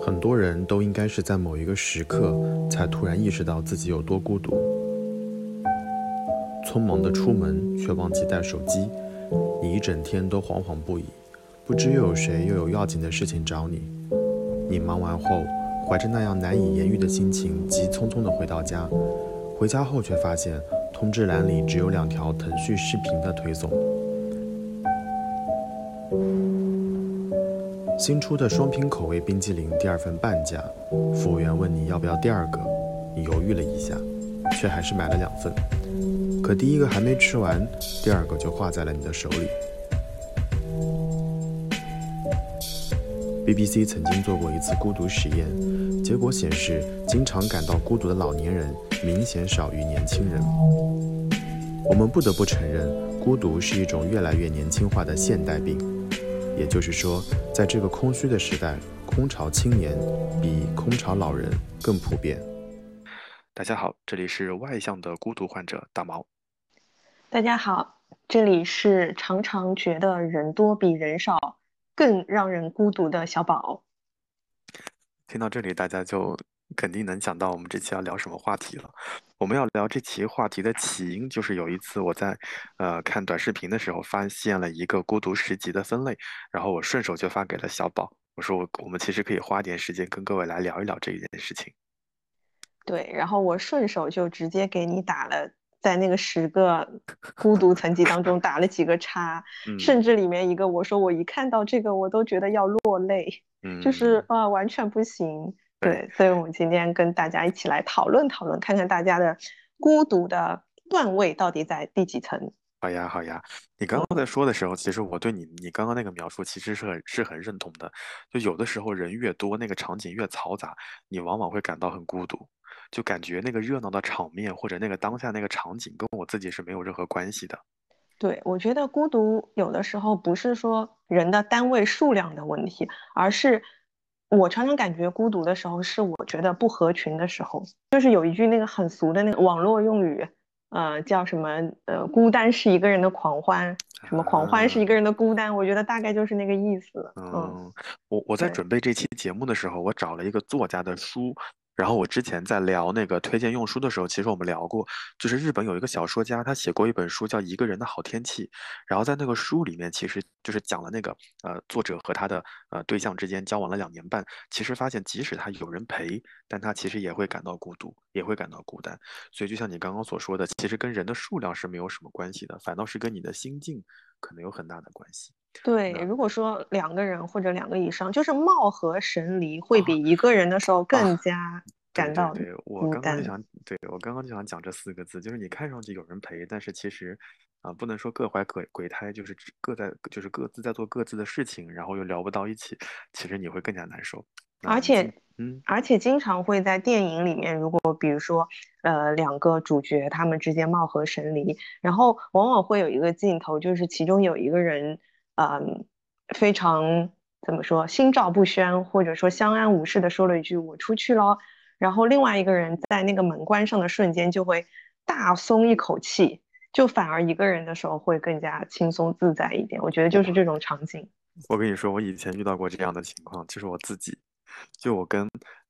很多人都应该是在某一个时刻，才突然意识到自己有多孤独。匆忙的出门，却忘记带手机，你一整天都惶惶不已，不知又有谁又有要紧的事情找你。你忙完后，怀着那样难以言喻的心情，急匆匆地回到家。回家后却发现，通知栏里只有两条腾讯视频的推送。新出的双拼口味冰激凌第二份半价，服务员问你要不要第二个，你犹豫了一下，却还是买了两份。可第一个还没吃完，第二个就化在了你的手里。BBC 曾经做过一次孤独实验，结果显示，经常感到孤独的老年人明显少于年轻人。我们不得不承认，孤独是一种越来越年轻化的现代病。也就是说，在这个空虚的时代，空巢青年比空巢老人更普遍。大家好，这里是外向的孤独患者大毛。大家好，这里是常常觉得人多比人少更让人孤独的小宝。听到这里，大家就。肯定能想到我们这期要聊什么话题了。我们要聊这期话题的起因，就是有一次我在呃看短视频的时候，发现了一个孤独十级的分类，然后我顺手就发给了小宝，我说我我们其实可以花点时间跟各位来聊一聊这一件事情。对，然后我顺手就直接给你打了，在那个十个孤独层级当中打了几个叉，甚至里面一个我说我一看到这个我都觉得要落泪，就是啊完全不行。对，所以我们今天跟大家一起来讨论讨论，看看大家的孤独的段位到底在第几层。好呀，好呀。你刚刚在说的时候，其实我对你你刚刚那个描述其实是很是很认同的。就有的时候人越多，那个场景越嘈杂，你往往会感到很孤独，就感觉那个热闹的场面或者那个当下那个场景跟我自己是没有任何关系的。对，我觉得孤独有的时候不是说人的单位数量的问题，而是。我常常感觉孤独的时候，是我觉得不合群的时候。就是有一句那个很俗的那个网络用语，呃，叫什么？呃，孤单是一个人的狂欢，什么狂欢是一个人的孤单？我觉得大概就是那个意思。嗯，我我在准备这期节目的时候，我找了一个作家的书。然后我之前在聊那个推荐用书的时候，其实我们聊过，就是日本有一个小说家，他写过一本书叫《一个人的好天气》，然后在那个书里面，其实就是讲了那个呃作者和他的呃对象之间交往了两年半，其实发现即使他有人陪，但他其实也会感到孤独，也会感到孤单。所以就像你刚刚所说的，其实跟人的数量是没有什么关系的，反倒是跟你的心境可能有很大的关系。对，如果说两个人或者两个以上，就是貌合神离，会比一个人的时候更加感到对我刚刚就想，对我刚刚就想讲这四个字，就是你看上去有人陪，但是其实啊，不能说各怀鬼鬼胎，就是各在就是各自在做各自的事情，然后又聊不到一起，其实你会更加难受。而且，嗯，而且经常会在电影里面，如果比如说呃两个主角他们之间貌合神离，然后往往会有一个镜头，就是其中有一个人。嗯，非常怎么说，心照不宣，或者说相安无事的说了一句“我出去了”，然后另外一个人在那个门关上的瞬间就会大松一口气，就反而一个人的时候会更加轻松自在一点。我觉得就是这种场景。我跟你说，我以前遇到过这样的情况，就是我自己，就我跟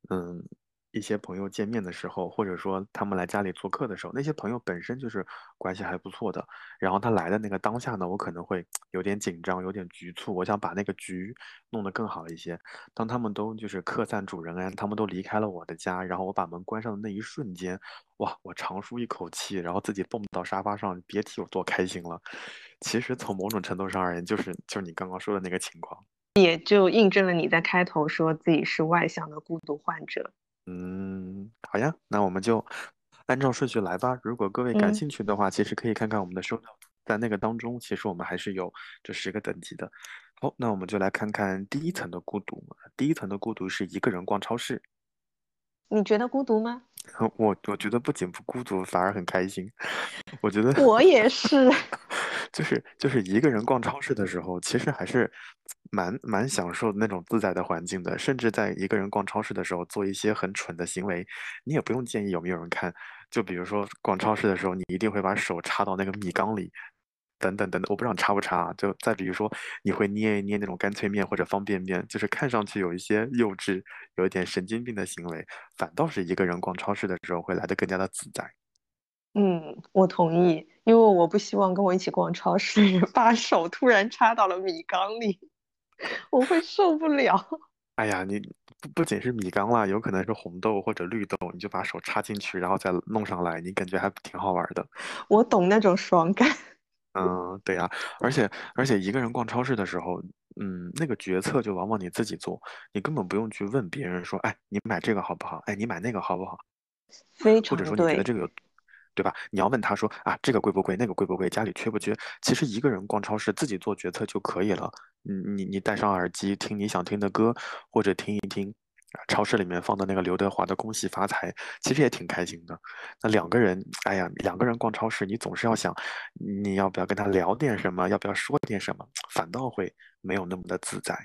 嗯。一些朋友见面的时候，或者说他们来家里做客的时候，那些朋友本身就是关系还不错的。然后他来的那个当下呢，我可能会 有点紧张，有点局促，我想把那个局弄得更好一些。当他们都就是客散主人啊，他们都离开了我的家，然后我把门关上的那一瞬间，哇，我长舒一口气，然后自己蹦到沙发上，别提有多开心了。其实从某种程度上而言，就是就是你刚刚说的那个情况，也就印证了你在开头说自己是外向的孤独患者。嗯，好呀，那我们就按照顺序来吧。如果各位感兴趣的话，其实可以看看我们的收到，在那个当中，其实我们还是有这十个等级的。好，那我们就来看看第一层的孤独。第一层的孤独是一个人逛超市。你觉得孤独吗？我我觉得不仅不孤独，反而很开心。我觉得我也是。就是就是一个人逛超市的时候，其实还是蛮蛮享受那种自在的环境的。甚至在一个人逛超市的时候，做一些很蠢的行为，你也不用建议有没有人看。就比如说逛超市的时候，你一定会把手插到那个米缸里，等等等等，我不知道插不插。就再比如说，你会捏一捏那种干脆面或者方便面，就是看上去有一些幼稚、有一点神经病的行为，反倒是一个人逛超市的时候会来得更加的自在。嗯，我同意，因为我不希望跟我一起逛超市的人把手突然插到了米缸里，我会受不了。哎呀，你不不仅是米缸啦，有可能是红豆或者绿豆，你就把手插进去，然后再弄上来，你感觉还挺好玩的。我懂那种爽感。嗯，对呀，而且而且一个人逛超市的时候，嗯，那个决策就往往你自己做，你根本不用去问别人说，哎，你买这个好不好？哎，你买那个好不好？非常或者说你觉得这个有，对吧？你要问他说啊，这个贵不贵？那个贵不贵？家里缺不缺？其实一个人逛超市自己做决策就可以了。你你你戴上耳机听你想听的歌，或者听一听。超市里面放的那个刘德华的《恭喜发财》，其实也挺开心的。那两个人，哎呀，两个人逛超市，你总是要想，你要不要跟他聊点什么，要不要说点什么，反倒会没有那么的自在。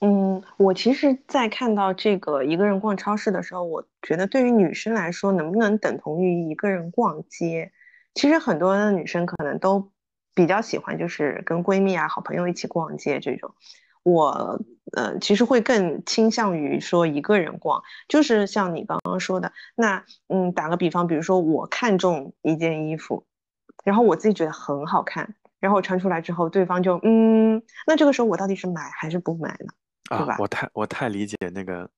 嗯，我其实，在看到这个一个人逛超市的时候，我觉得对于女生来说，能不能等同于一个人逛街？其实很多的女生可能都比较喜欢，就是跟闺蜜啊、好朋友一起逛街这种。我呃，其实会更倾向于说一个人逛，就是像你刚刚说的，那嗯，打个比方，比如说我看中一件衣服，然后我自己觉得很好看，然后穿出来之后，对方就嗯，那这个时候我到底是买还是不买呢？对吧？我太我太理解那个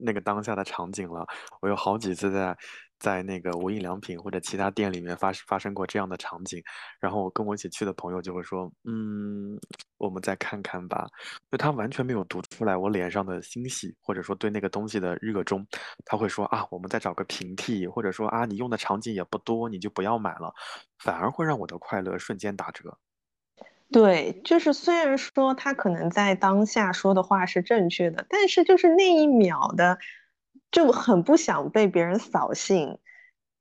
那个当下的场景了，我有好几次在。在那个无印良品或者其他店里面发发生过这样的场景，然后我跟我一起去的朋友就会说：“嗯，我们再看看吧。”就他完全没有读出来我脸上的欣喜，或者说对那个东西的热衷。他会说：“啊，我们再找个平替，或者说啊，你用的场景也不多，你就不要买了。”反而会让我的快乐瞬间打折。对，就是虽然说他可能在当下说的话是正确的，但是就是那一秒的。就很不想被别人扫兴，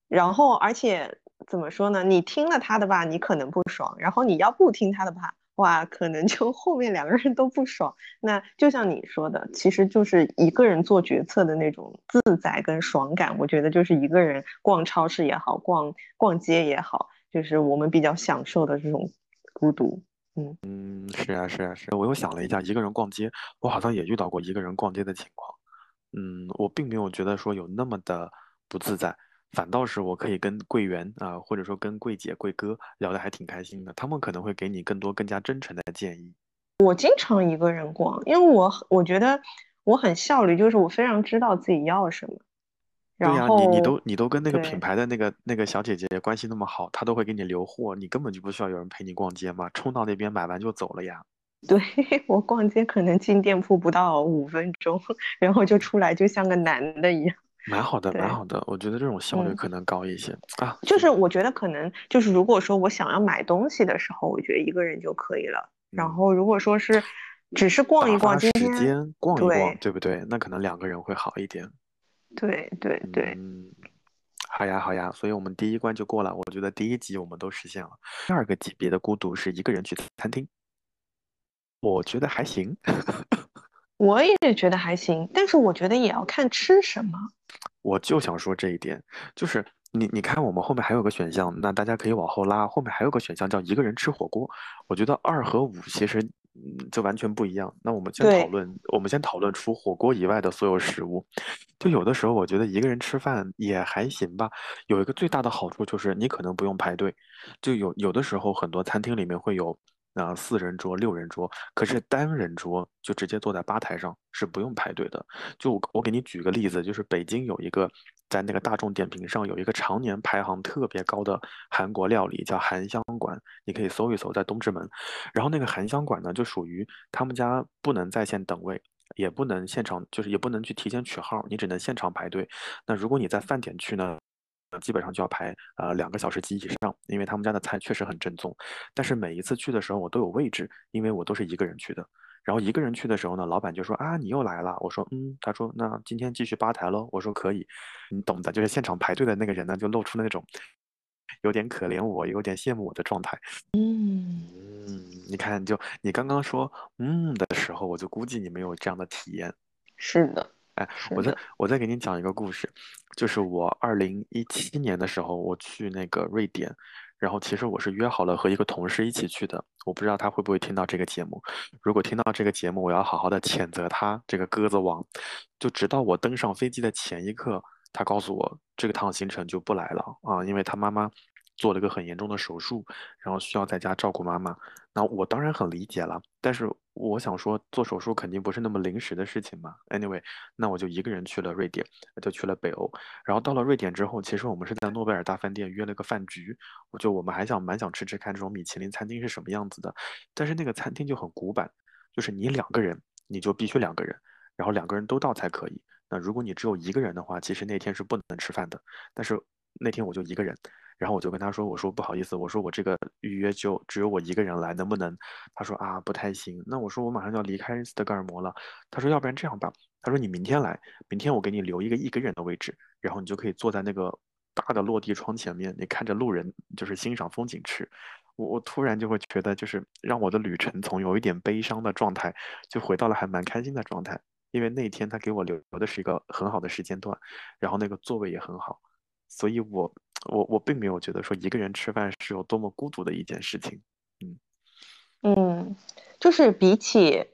然后而且怎么说呢？你听了他的吧，你可能不爽；然后你要不听他的吧，哇，可能就 后面两个人都不爽。那就像你说的，其实就是一个人做决策的那种自在跟爽感。我觉得就是一个人逛超市也好，逛逛街也好，就是我们比较享受的这种孤独。嗯嗯，是啊是啊是。我又想了一下，一个人逛街，我好像也遇到过一个人逛街的情况。嗯，我并没有觉得说有那么的不自在，反倒是我可以跟柜员啊，或者说跟柜姐、柜哥聊得还挺开心的，他们可能会给你更多、更加真诚的建议。我经常一个人逛，因为我我觉得我很效率，就是我非常知道自己要什么。对呀，你你都你都跟那个品牌的那个那个小姐姐关系那么好，她都会给你留货，你根本就不需要有人陪你逛街嘛，冲到那边买完就走了呀。对 我逛街可能进店铺不到五分钟，然后就出来，就像个男的一样。蛮好的，蛮好的，我觉得这种效率可能高一些啊。就是我觉得可能就是如果说我想要买东西的时候，我觉得一个人就可以了。然后如果说是只是逛一逛，时间逛一逛，对不对？那可能两个人会好一点。对对对，嗯，好呀好呀，所以我们第一关就过了。我觉得第一集我们都实现了。第二个级别的孤独是一个人去餐厅。我觉得还行，我也觉得还行，但是我觉得也要看吃什么。我就想说这一点，就是你你看，我们后面还有个选项，那大家可以往后拉，后面还有个选项叫一个人吃火锅。我觉得二和五其实嗯就完全不一样。那我们先讨论，我们先讨论除火锅以外的所有食物。就有的时候我觉得一个人吃饭也还行吧。有一个最大的好处就是你可能不用排队，就有有的时候很多餐厅里面会有。啊四人桌、六人桌，可是单人桌就直接坐在吧台上，是不用排队的。就我给你举个例子，就是北京有一个在那个大众点评上有一个常年排行特别高的韩国料理，叫韩香馆，你可以搜一搜，在东直门。然后那个韩香馆呢，就属于他们家不能在线等位，也不能现场，就是也不能去提前取号，你只能现场排队。那如果你在饭点去呢？基本上就要排呃两个小时及以上，因为他们家的菜确实很正宗。但是每一次去的时候，我都有位置，因为我都是一个人去的。然后一个人去的时候呢，老板就说啊，你又来了。我说嗯，他说那今天继续吧台喽。我说可以，你懂的，就是现场排队的那个人呢，就露出那种有点可怜我，有点羡慕我的状态。嗯嗯，你看，就你刚刚说嗯的时候，我就估计你没有这样的体验。是的。哎，我再我再给你讲一个故事，就是我二零一七年的时候，我去那个瑞典，然后其实我是约好了和一个同事一起去的，我不知道他会不会听到这个节目。如果听到这个节目，我要好好的谴责他这个鸽子王。就直到我登上飞机的前一刻，他告诉我这个趟行程就不来了啊，因为他妈妈。做了个很严重的手术，然后需要在家照顾妈妈。那我当然很理解了，但是我想说，做手术肯定不是那么临时的事情嘛。Anyway，那我就一个人去了瑞典，就去了北欧。然后到了瑞典之后，其实我们是在诺贝尔大饭店约了个饭局，我就我们还想蛮想吃吃看这种米其林餐厅是什么样子的。但是那个餐厅就很古板，就是你两个人你就必须两个人，然后两个人都到才可以。那如果你只有一个人的话，其实那天是不能吃饭的。但是那天我就一个人。然后我就跟他说：“我说不好意思，我说我这个预约就只有我一个人来，能不能？”他说：“啊，不太行。”那我说：“我马上就要离开斯德哥尔摩了。”他说：“要不然这样吧。”他说：“你明天来，明天我给你留一个一个人的位置，然后你就可以坐在那个大的落地窗前面，你看着路人就是欣赏风景吃。”我我突然就会觉得，就是让我的旅程从有一点悲伤的状态，就回到了还蛮开心的状态，因为那天他给我留留的是一个很好的时间段，然后那个座位也很好，所以我。我我并没有觉得说一个人吃饭是有多么孤独的一件事情，嗯嗯，就是比起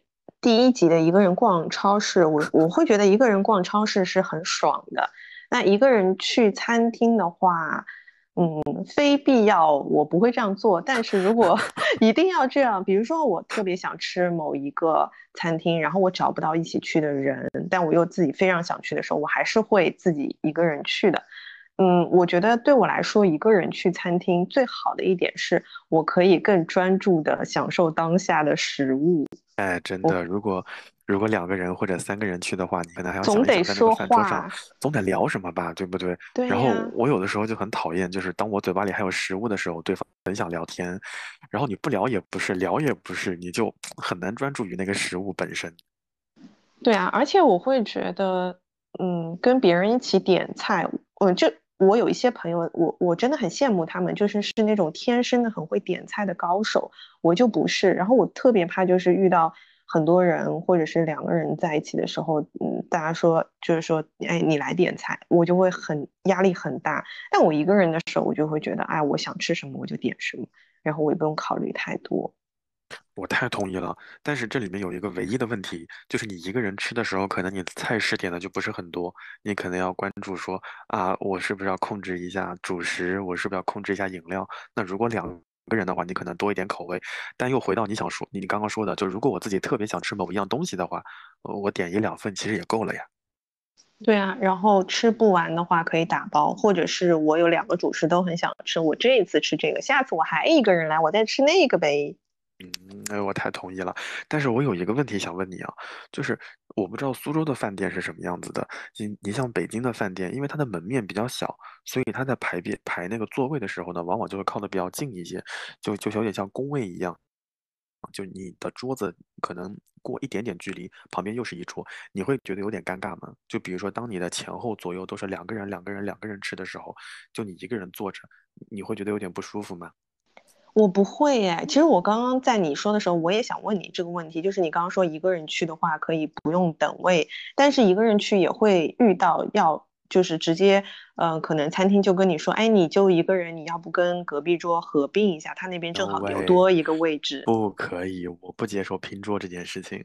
第一集的一个人逛超市，我我会觉得一个人逛超市是很爽的。那一个人去餐厅的话，嗯，非必要我不会这样做。但是如果 一定要这样，比如说我特别想吃某一个餐厅，然后我找不到一起去的人，但我又自己非常想去的时候，我还是会自己一个人去的。嗯，我觉得对我来说，一个人去餐厅最好的一点是，我可以更专注的享受当下的食物。哎，真的，如果如果两个人或者三个人去的话，你可能还要总得说话，总得聊什么吧，对不对？对。然后我有的时候就很讨厌，就是当我嘴巴里还有食物的时候，对方很想聊天，然后你不聊也不是，聊也不是，你就 很难专注于那个食物本身。对啊，而且我会觉得，嗯，跟别人一起点菜，嗯，就。我有一些朋友，我我真的很羡慕他们，就是是那种天生的很会点菜的高手，我就不是。然后我特别怕就是遇到很多人或者是两个人在一起的时候，嗯，大家说就是说，哎，你来点菜，我就会很压力很大。但我一个人的时候，我就会觉得，哎，我想吃什么我就点什么，然后我也不用考虑太多。我太同意了，但是这里面有一个唯一的问题，就是你一个人吃的时候，可能你菜式点的就不是很多，你可能要关注说啊，我是不是要控制一下主食，我是不是要控制一下饮料？那如果两个人的话，你可能多一点口味，但又回到你想说，你刚刚说的，就如果我自己特别想吃某一样东西的话，我点一两份其实也够了呀。对啊，然后吃不完的话可以打包，或者是我有两个主食都很想吃，我这一次吃这个，下次我还一个人来，我再吃那个呗。嗯，哎，我太同意了。但是我有一个问题想问你啊，就是我不知道苏州的饭店是什么样子的。你你像北京的饭店，因为它的门面比较小，所以它在排便排那个座位的时候呢，往往就会靠的比较近一些，就就有点像工位一样。就你的桌子可能过一点点距离，旁边又是一桌，你会觉得有点尴尬吗？就比如说，当你的前后左右都是两个人、两个人、两个人吃的时候，就你一个人坐着，你会觉得有点不舒服吗？我不会哎，其实我刚刚在你说的时候，我也想问你这个问题，就是你刚刚说一个人去的话可以不用等位，但是一个人去也会遇到要就是直接，呃，可能餐厅就跟你说，哎，你就一个人，你要不跟隔壁桌合并一下，他那边正好有多一个位置。不可以，我不接受拼桌这件事情。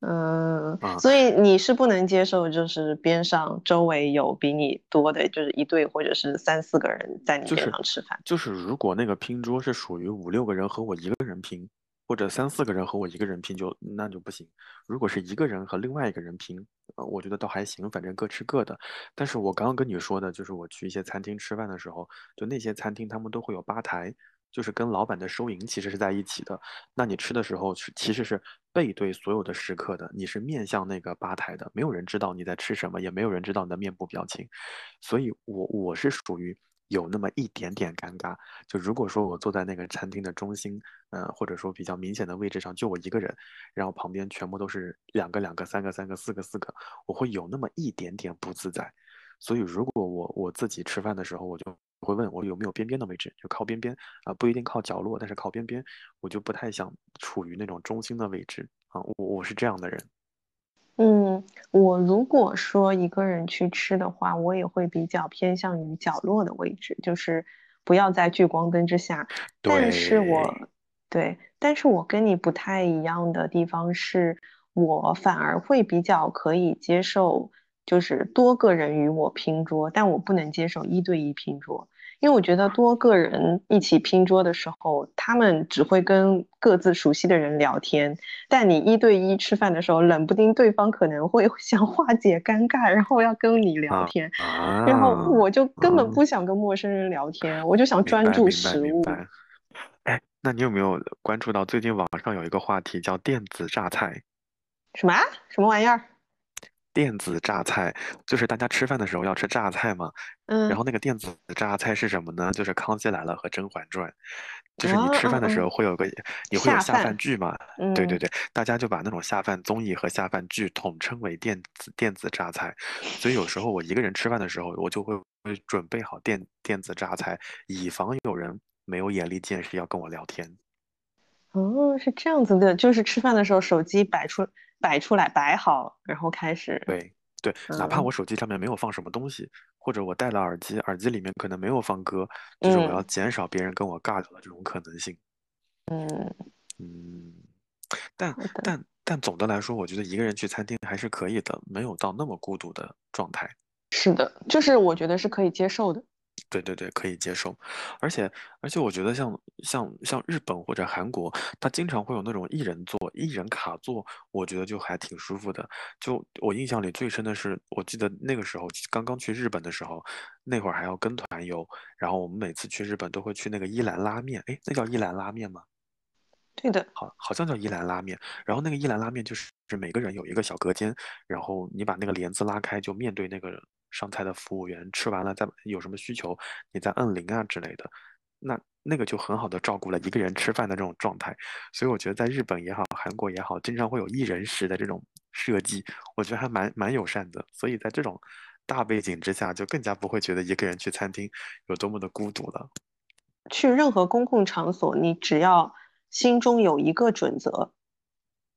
嗯，所以你是不能接受，就是边上周围有比你多的，就是一对或者是三四个人在你边上吃饭。就是如果那个拼桌是属于五六个人和我一个人拼，或者三四个人和我一个人拼，就那就不行。如果是一个人和另外一个人拼，呃，我觉得倒还行，反正各吃各的。但是我刚刚跟你说的，就是我去一些餐厅吃饭的时候，就那些餐厅他们都会有吧台。就是跟老板的收银其实是在一起的，那你吃的时候是其实是背对所有的食客的，你是面向那个吧台的，没有人知道你在吃什么，也没有人知道你的面部表情，所以我我是属于有那么一点点尴尬。就如果说我坐在那个餐厅的中心，呃，或者说比较明显的位置上，就我一个人，然后旁边全部都是两个两个、三个三个、四个四个，我会有那么一点点不自在。所以如果我我自己吃饭的时候，我就。会问我有没有边边的位置，就靠边边啊，不一定靠角落，但是靠边边，我就不太想处于那种中心的位置啊。我我是这样的人。嗯，我如果说一个人去吃的话，我也会比较偏向于角落的位置，就是不要在聚光灯之下。但是我对，但是我跟你不太一样的地方是，我反而会比较可以接受，就是多个人与我拼桌，但我不能接受一对一拼桌。因为我觉得多个人一起拼桌的时候，他们只会跟各自熟悉的人聊天，但你一对一吃饭的时候，冷不丁对方可能会 想化解尴尬，然后要跟你聊天，然后我就根本不想跟陌生人聊天，我就想专注食物。哎，那你有没有关注到最近网上有一个话题叫电子榨菜？什么什么玩意儿？电子榨菜就是大家吃饭的时候要吃榨菜嘛，嗯，然后那个电子榨菜是什么呢？就是《康熙来了》和《甄嬛传》，就是你吃饭的时候会有个，你会有下饭剧嘛？对对对，大家就把那种下饭综艺和下饭剧统称为电子电子榨菜，所以有时候我一个人吃饭的时候，我就会会准备好电电子榨菜，以防有人没有眼力见识要跟我聊天。哦，是这样子的，就是吃饭的时候手机摆出。摆出来，摆好，然后开始。对对，哪怕我手机上面没有放什么东西，或者我戴了耳机，耳机里面可能没有放歌，就是我要减少别人跟我尬聊的这种可能性。嗯嗯，但但但总的来说，我觉得一个人去餐厅还是可以的，没有到那么孤独的状态。是的，就是我觉得是可以接受的。对对对，可以接受，而且而且我觉得像像像日本或者韩国，他经常会有那种一人座、一人卡座，我觉得就还挺舒服的。就我印象里最深的是，我记得那个时候刚刚去日本的时候，那会儿还要跟团游，然后我们每次去日本都会去那个一兰拉面，哎，那叫一兰拉面吗？对的，好，好像叫一兰拉面。然后那个一兰拉面就是是每个人有一个小隔间，然后你把那个帘子拉开，就面对那个。上菜的服务员吃完了，再有什么需求，你再摁铃啊之类的，那那个就很好的照顾了一个人吃饭的这种状态。所以我觉得在日本也好，韩国也好，经常会有一人食的这种设计，我觉得还蛮蛮友善的。所以在这种大背景之下，就更加不会觉得一个人去餐厅有多么的孤独了。去任何公共场所，你只要心中有一个准则，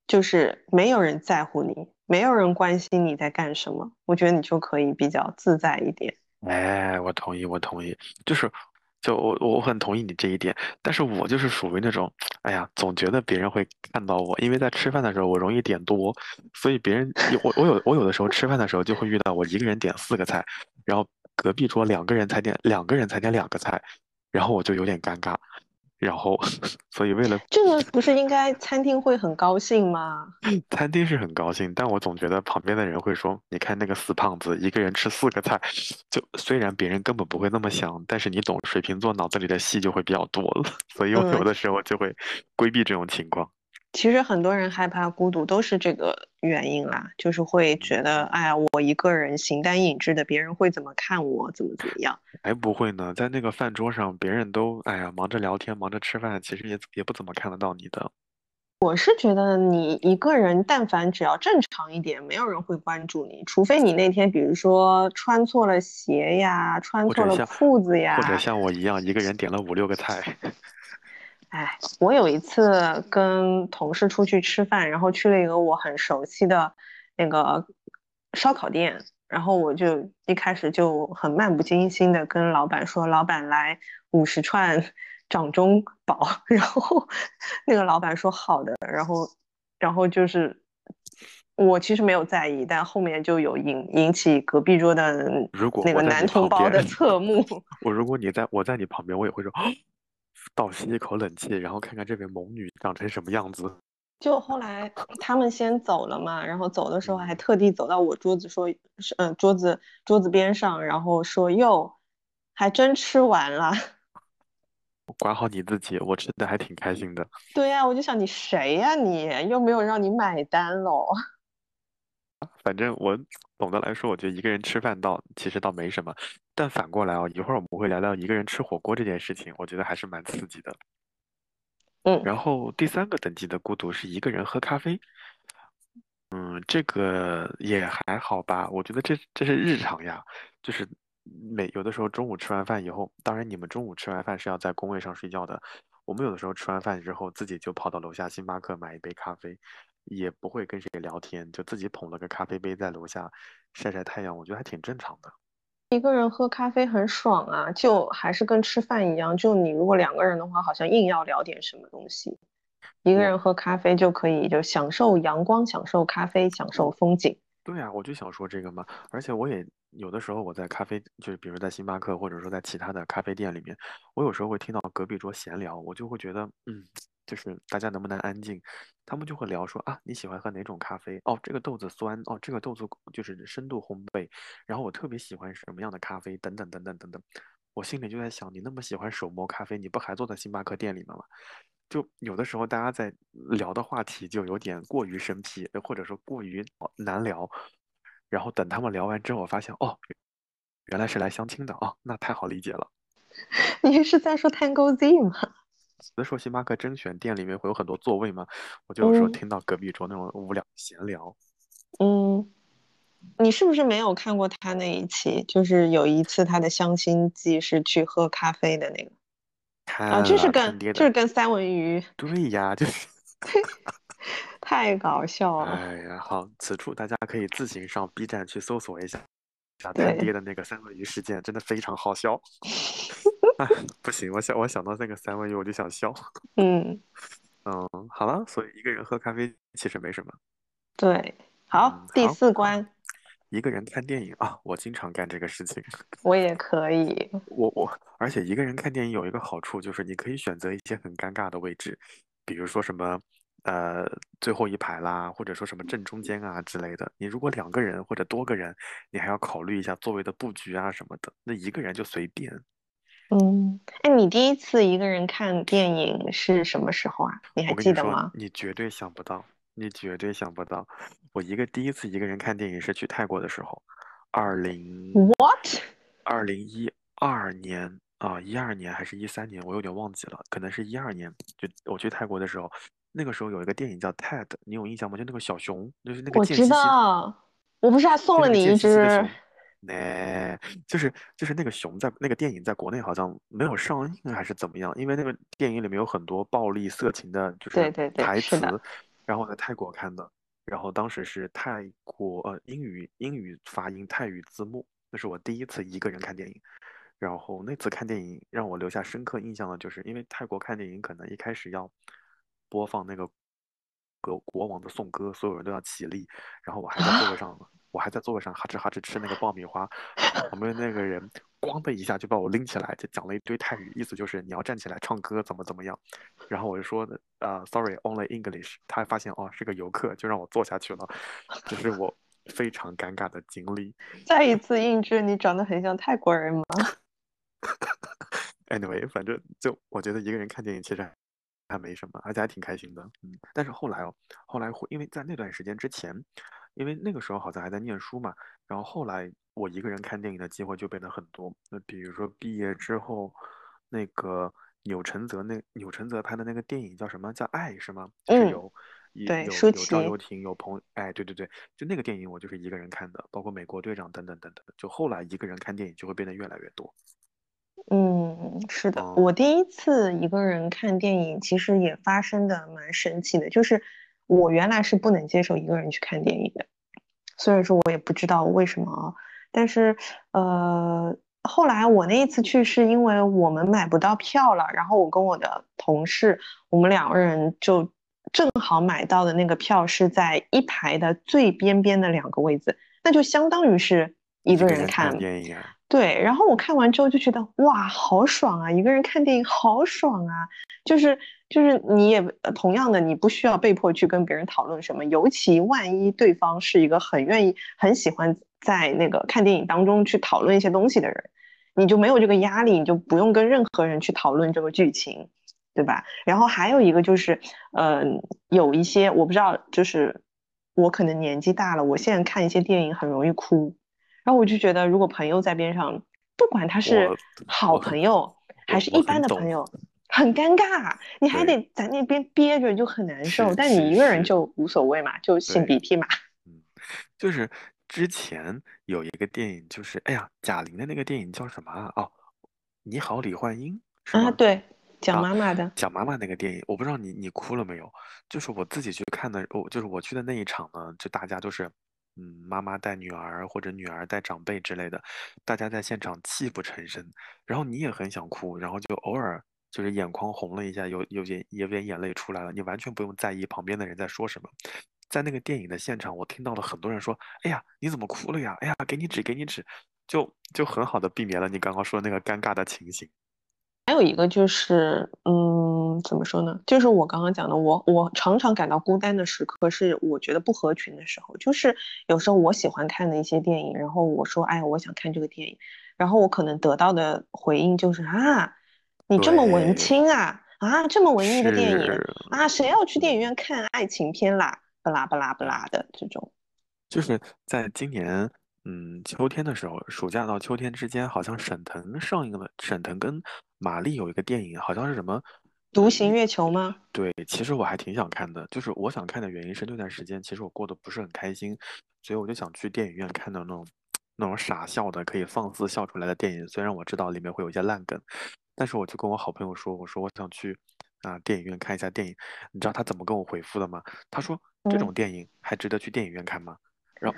就是没有人在乎你。没有人关心你在干什么，我觉得你就可以比较自在一点。哎，我同意，我同意，就是，就我我很同意你这一点。但是我就是属于那种，哎呀，总觉得别人会看到我，因为在吃饭的时候我容易点多，所以别人我我有我有的时候吃饭的时候就会遇到我一个人点四个菜，然后隔壁桌两个人才点两个人才点两个菜，然后我就有点尴尬。然后，所以为了这个不是应该餐厅会很高兴吗？餐厅是很高兴，但我总觉得旁边的人会说：“你看那个死胖子，一个人吃四个菜。”就虽然别人根本不会那么想，但是你懂，水瓶座脑子里的戏就会比较多了，所以我有的时候就会规避这种情况。其实很多人害怕孤独都是这个原因啦，就是会觉得，哎呀，我一个人形单影只的，别人会怎么看我，怎么怎么样？哎，不会呢，在那个饭桌上，别人都哎呀忙着聊天，忙着吃饭，其实也也不怎么看得到你的。我是觉得你一个人，但凡只要正常一点，没有人会关注你，除非你那天比如说穿错了鞋呀，穿错了裤子呀，或者像我一样，一个人点了五六个菜。哎，我有一次跟同事出去吃饭，然后去了一个我很熟悉的那个烧烤店，然后我就一开始就很漫不经心的跟老板说：“老板来五十串 掌中宝。”然后那个老板说：“好的。”然后，然后就是我其实没有在意，但后面就有引引起隔壁桌的那个男同胞的侧目。我如果你在我在你旁边，我也会说。倒吸一口冷气，然后看看这位猛女长成什么样子。就后来他们先走了嘛，然后走的时候还特地走到我桌子说，嗯，桌子桌子边上，然后说哟，还真吃完了。管好你自己，我吃的还挺开心的。对呀，我就想你谁呀？你又没有让你买单喽。反正我总的来说，我觉得一个人吃饭倒其实倒没什么。但反过来啊，一会儿我们会聊聊一个人吃火锅这件事情，我觉得还是蛮刺激的。嗯，然后第三个等级的孤独是一个人喝咖啡。嗯，这个也还好吧，我觉得这这是日常呀，就是每有的时候中午吃完饭以后，当然你们中午吃完饭是要在工位上睡觉的，我们有的时候吃完饭之后自己就跑到楼下星巴克买一杯咖啡。也不会跟谁聊天，就自己捧了个咖啡杯在楼下晒晒太阳，我觉得还挺正常的。一个人喝咖啡很爽啊，就还是跟吃饭一样，就你如果两个人的话，好像硬要聊点什么东西。一个人喝咖啡就可以，就享受阳光，享受咖啡，享受风景。对啊，我就想说这个嘛。而且我也有的时候我在咖啡，就是比如在星巴克，或者说在其他的咖啡店里面，我有时候会听到隔壁桌闲聊，我就会觉得，嗯。就是大家能不能安静？他们就会聊说啊，你喜欢喝哪种咖啡？哦，这个豆子酸哦，这个豆子就是深度烘焙。然后我特别喜欢什么样的咖啡？等等等等等等。我心里就在想，你那么喜欢手磨咖啡，你不还坐在星巴克店里面吗？就有的时候大家在聊的话题就有点过于生僻，或者说过于难聊。然后等他们聊完之后，我发现哦，原来是来相亲的哦，那太好理解了。你是在说 Tango Z 吗？有的时候星巴克甄选店里面会有很多座位嘛，我就有时候听到隔壁桌那种无聊闲聊。嗯，你是不是没有看过他那一期？就是有一次他的相亲记是去喝咖啡的那个。啊，就是跟就是跟三文鱼。对呀，就是。太搞笑了。哎呀，好，此处大家可以自行上 B 站去搜索一下，他爹的那个三文鱼事件，真的非常好笑。不行，我想我想到那个三文鱼我就想笑。嗯 嗯，好了，所以一个人喝咖啡其实没什么。对，好，第四关，一个人看电影啊，我经常干这个事情。我也可以。我我，而且一个人看电影有一个好处就是你可以选择一些很尴尬的位置，比如说什么呃最后一排啦，或者说什么正中间啊之类的。你如果两个人或者多个人，你还要考虑一下座位的布局啊什么的。那一个人就随便。嗯，哎，你第一次一个人看电影是什么时候啊？你还记得吗？你绝对想不到，你绝对想不到，我一个第一次一个人看电影是去泰国的时候，二零 what？二零一二年啊，一二年还是一三年，我有点忘记了，可能是一二年。就我去泰国的时候，那个时候有一个电影叫 Ted，你有印象吗？就那个小熊，就是那个。我知道，我不是还送了你一只。那就是就是那个熊在那个电影在国内好像没有上映还是怎么样？因为那个电影里面有很多暴力色情的，就是台词。然后在泰国看的，然后当时是泰国呃英语英语发音泰语字幕，那是我第一次一个人看电影。然后那次看电影让我留下深刻印象的就是，因为泰国看电影可能一开始要播放那个国国王的颂歌，所有人都要起立，然后我还在座位上。我还在座位上哈哧哈哧吃那个爆米花，旁边那个人咣的一下就把我拎起来，就讲了一堆泰语，意思就是你要站起来唱歌，怎么怎么样。然后我就说的呃，sorry，only English。他发现哦是个游客，就让我坐下去了。这是我非常尴尬的经历。再一次印证你长得很像泰国人吗？Anyway，反正就我觉得一个人看电影其实还没什么，而且还挺开心的。嗯，但是后来哦，后来会因为在那段时间之前。因为那个时候好像还在念书嘛，然后后来我一个人看电影的机会就变得很多。那比如说毕业之后，那个钮承泽那钮承泽拍的那个电影叫什么？叫爱是吗？嗯，有有有赵又廷，有彭，哎，对对对，就那个电影我就是一个人看的，包括美国队长等等等等。就后来一个人看电影就会变得越来越多。嗯，是的，我第一次一个人看电影其实也发生的蛮神奇的，就是。我原来是不能接受一个人去看电影的，虽然说我也不知道为什么，但是呃，后来我那一次去是因为我们买不到票了，然后我跟我的同事，我们两个人就正好买到的那个票是在一排的最边边的两个位子，那就相当于是一个人看电影。对，然后我看完之后就觉得哇，好爽啊！一个人看电影好爽啊！就是就是你也同样的，你不需要被迫去跟别人讨论什么，尤其万一对方是一个很愿意、很喜欢在那个看电影当中去讨论一些东西的人，你就没有这个压力，你就不用跟任何人去讨论这个剧情，对吧？然后还有一个就是，嗯，有一些我不知道，就是我可能年纪大了，我现在看一些电影很容易哭。然后我就觉得，如果朋友在边上，不管他是好朋友还是一般的朋友，很尴尬，你还得在那边憋着，就很难受。但你一个人就无所谓嘛，就擤鼻涕嘛。嗯，就是之前有一个电影，就是哎呀，贾玲的那个电影叫什么啊？哦，你好，李焕英啊，对，讲妈妈的，讲妈妈那个电影，我不知道你你哭了没有？就是我自己去看的，我就是我去的那一场呢，就大家都是。嗯，妈妈带女儿或者女儿带长辈之类的，大家在现场泣不成声，然后你也很想哭，然后就偶尔就是眼眶红了一下，有有点有点眼泪出来了，你完全不用在意旁边的人在说什么。在那个电影的现场，我听到了很多人说：“哎呀，你怎么哭了呀？哎呀，给你纸，给你纸。”就就很好的避免了你刚刚说的那个尴尬的情形。还有一个就是，嗯，怎么说呢？就是我刚刚讲的，我我常常感到孤单的时刻是我觉得不合群的时候。就是有时候我喜欢看的一些电影，然后我说，哎，我想看这个电影，然后我可能得到的回应就是啊，你这么文青啊，啊，这么文艺的电影啊，谁要去电影院看爱情片啦？不拉不拉不拉的这种。就是在今年。嗯，秋天的时候，暑假到秋天之间，好像沈腾上映了。沈腾跟马丽有一个电影，好像是什么《独行月球》吗？对，其实我还挺想看的。就是我想看的原因是那段时间其实我过得不是很开心，所以我就想去电影院看到那种那种傻笑的、可以放肆笑出来的电影。虽然我知道里面会有一些烂梗，但是我就跟我好朋友说，我说我想去啊电影院看一下电影。你知道他怎么跟我回复的吗？他说这种电影还值得去电影院看吗？然后。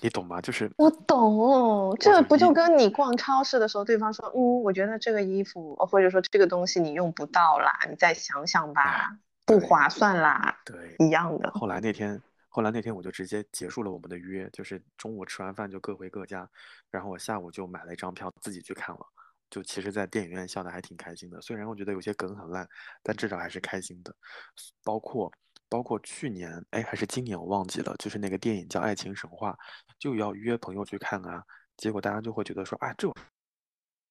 你懂吗？就是我懂，这不就跟你逛超市的时候，对方说，嗯，我觉得这个衣服或者说这个东西你用不到啦，你再想想吧，不划算啦，对，一样的。后来那天，后来那天我就直接结束了我们的约，就是中午吃完饭就各回各家，然后我下午就买了一张票自己去看了，就其实，在电影院笑的还挺开心的，虽然我觉得有些梗很烂，但至少还是开心的，包括。包括去年，哎，还是今年，我忘记了，就是那个电影叫《爱情神话》，就要约朋友去看啊。结果大家就会觉得说，哎，这有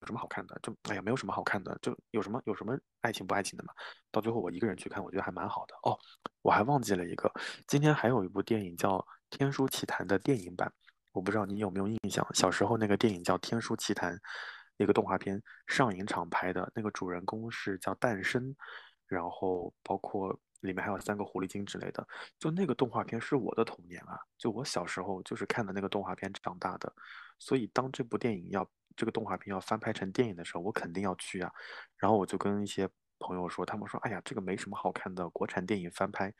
什么好看的？就哎呀，没有什么好看的，就有什么有什么爱情不爱情的嘛。到最后我一个人去看，我觉得还蛮好的哦。我还忘记了一个，今天还有一部电影叫《天书奇谭》的电影版，我不知道你有没有印象？小时候那个电影叫《天书奇谭》，那个动画片，上影厂拍的，那个主人公是叫诞生，然后包括。里面还有三个狐狸精之类的，就那个动画片是我的童年啊！就我小时候就是看的那个动画片长大的，所以当这部电影要这个动画片要翻拍成电影的时候，我肯定要去啊。然后我就跟一些朋友说，他们说：“哎呀，这个没什么好看的，国产电影翻拍，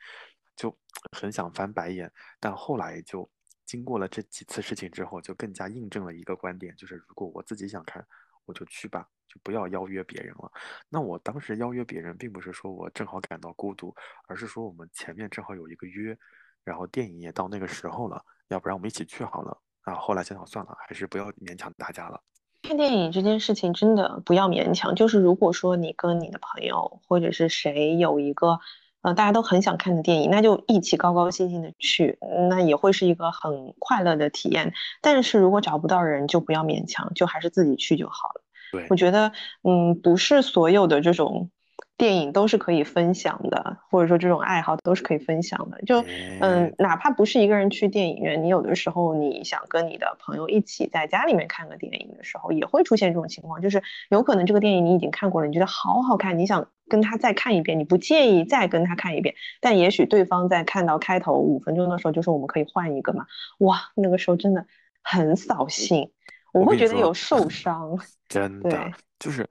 就很想翻白眼。”但后来就经过了这几次事情之后，就更加印证了一个观点，就是如果我自己想看。我就去吧，就不要邀约别人了。那我当时邀约别人，并不是说我正好感到孤独，而是说我们前面正好有一个约，然后电影也到那个时候了，要不然我们一起去好了。啊，后来想想算了，还是不要勉强大家了。看电影这件事情真的不要勉强，就是如果说你跟你的朋友或者是谁有一个。呃，大家都很想看的电影，那就一起高高兴兴的去，那也会是一个很快乐的体验。但是如果找不到人，就不要勉强，就还是自己去就好了。对，我觉得，嗯，不是所有的这种。电影都是可以分享的，或者说这种爱好都是可以分享的。就嗯，哪怕不是一个人去电影院，你有的时候你想跟你的朋友一起在家里面看个电影的时候，也会出现这种情况，就是有可能这个电影你已经看过了，你觉得好好看，你想跟他再看一遍，你不介意再跟他看一遍，但也许对方在看到开头五分钟的时候就说我们可以换一个嘛，哇，那个时候真的很扫兴，我会觉得有 受伤，真的就是。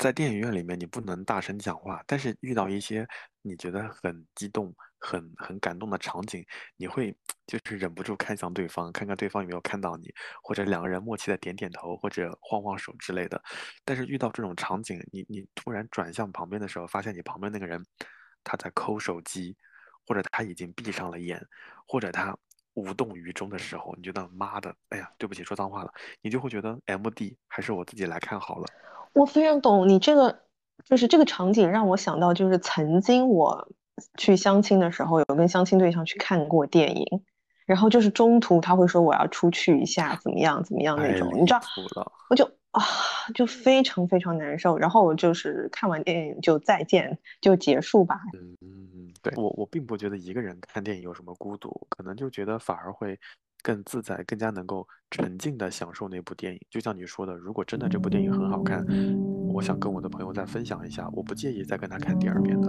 在电影院里面，你不能大声讲话，但是遇到一些你觉得很激动、很很感动的场景，你会就是忍不住看向对方，看看对方有没有看到你，或者两个人默契的点点头或者晃晃手之类的。但是遇到这种场景，你你突然转向旁边的时候，发现你旁边那个人他在抠手机，或者他已经闭上了眼，或者他无动于衷的时候，你觉得妈的，哎呀，对不起，说脏话了，你就会觉得 M D 还是我自己来看好了。我非常懂你这个，就是这个场景让我想到，就是曾经我去相亲的时候，有跟相亲对象去看过电影，然后就是中途他会说我要出去一下，怎么样怎么样那种，你知道，我就啊就非常非常难受，然后我就是看完电影就再见就结束吧。嗯嗯，对我我并不觉得一个人看电影有什么孤独，可能就觉得反而会。更自在，更加能够沉浸的享受那部电影。就像你说的，如果真的这部电影很好看，我想跟我的朋友再分享一下，我不介意再跟他看第二遍的。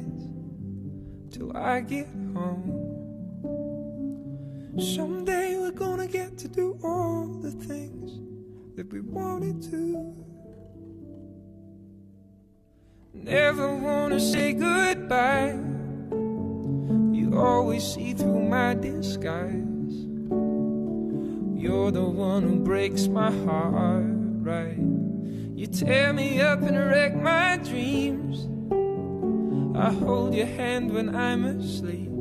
till I get home. Someday we're gonna get to do all the things that we wanted to. Never wanna say goodbye. You always see through my disguise. You're the one who breaks my heart, right? You tear me up and wreck my dreams. I hold your hand when I'm asleep.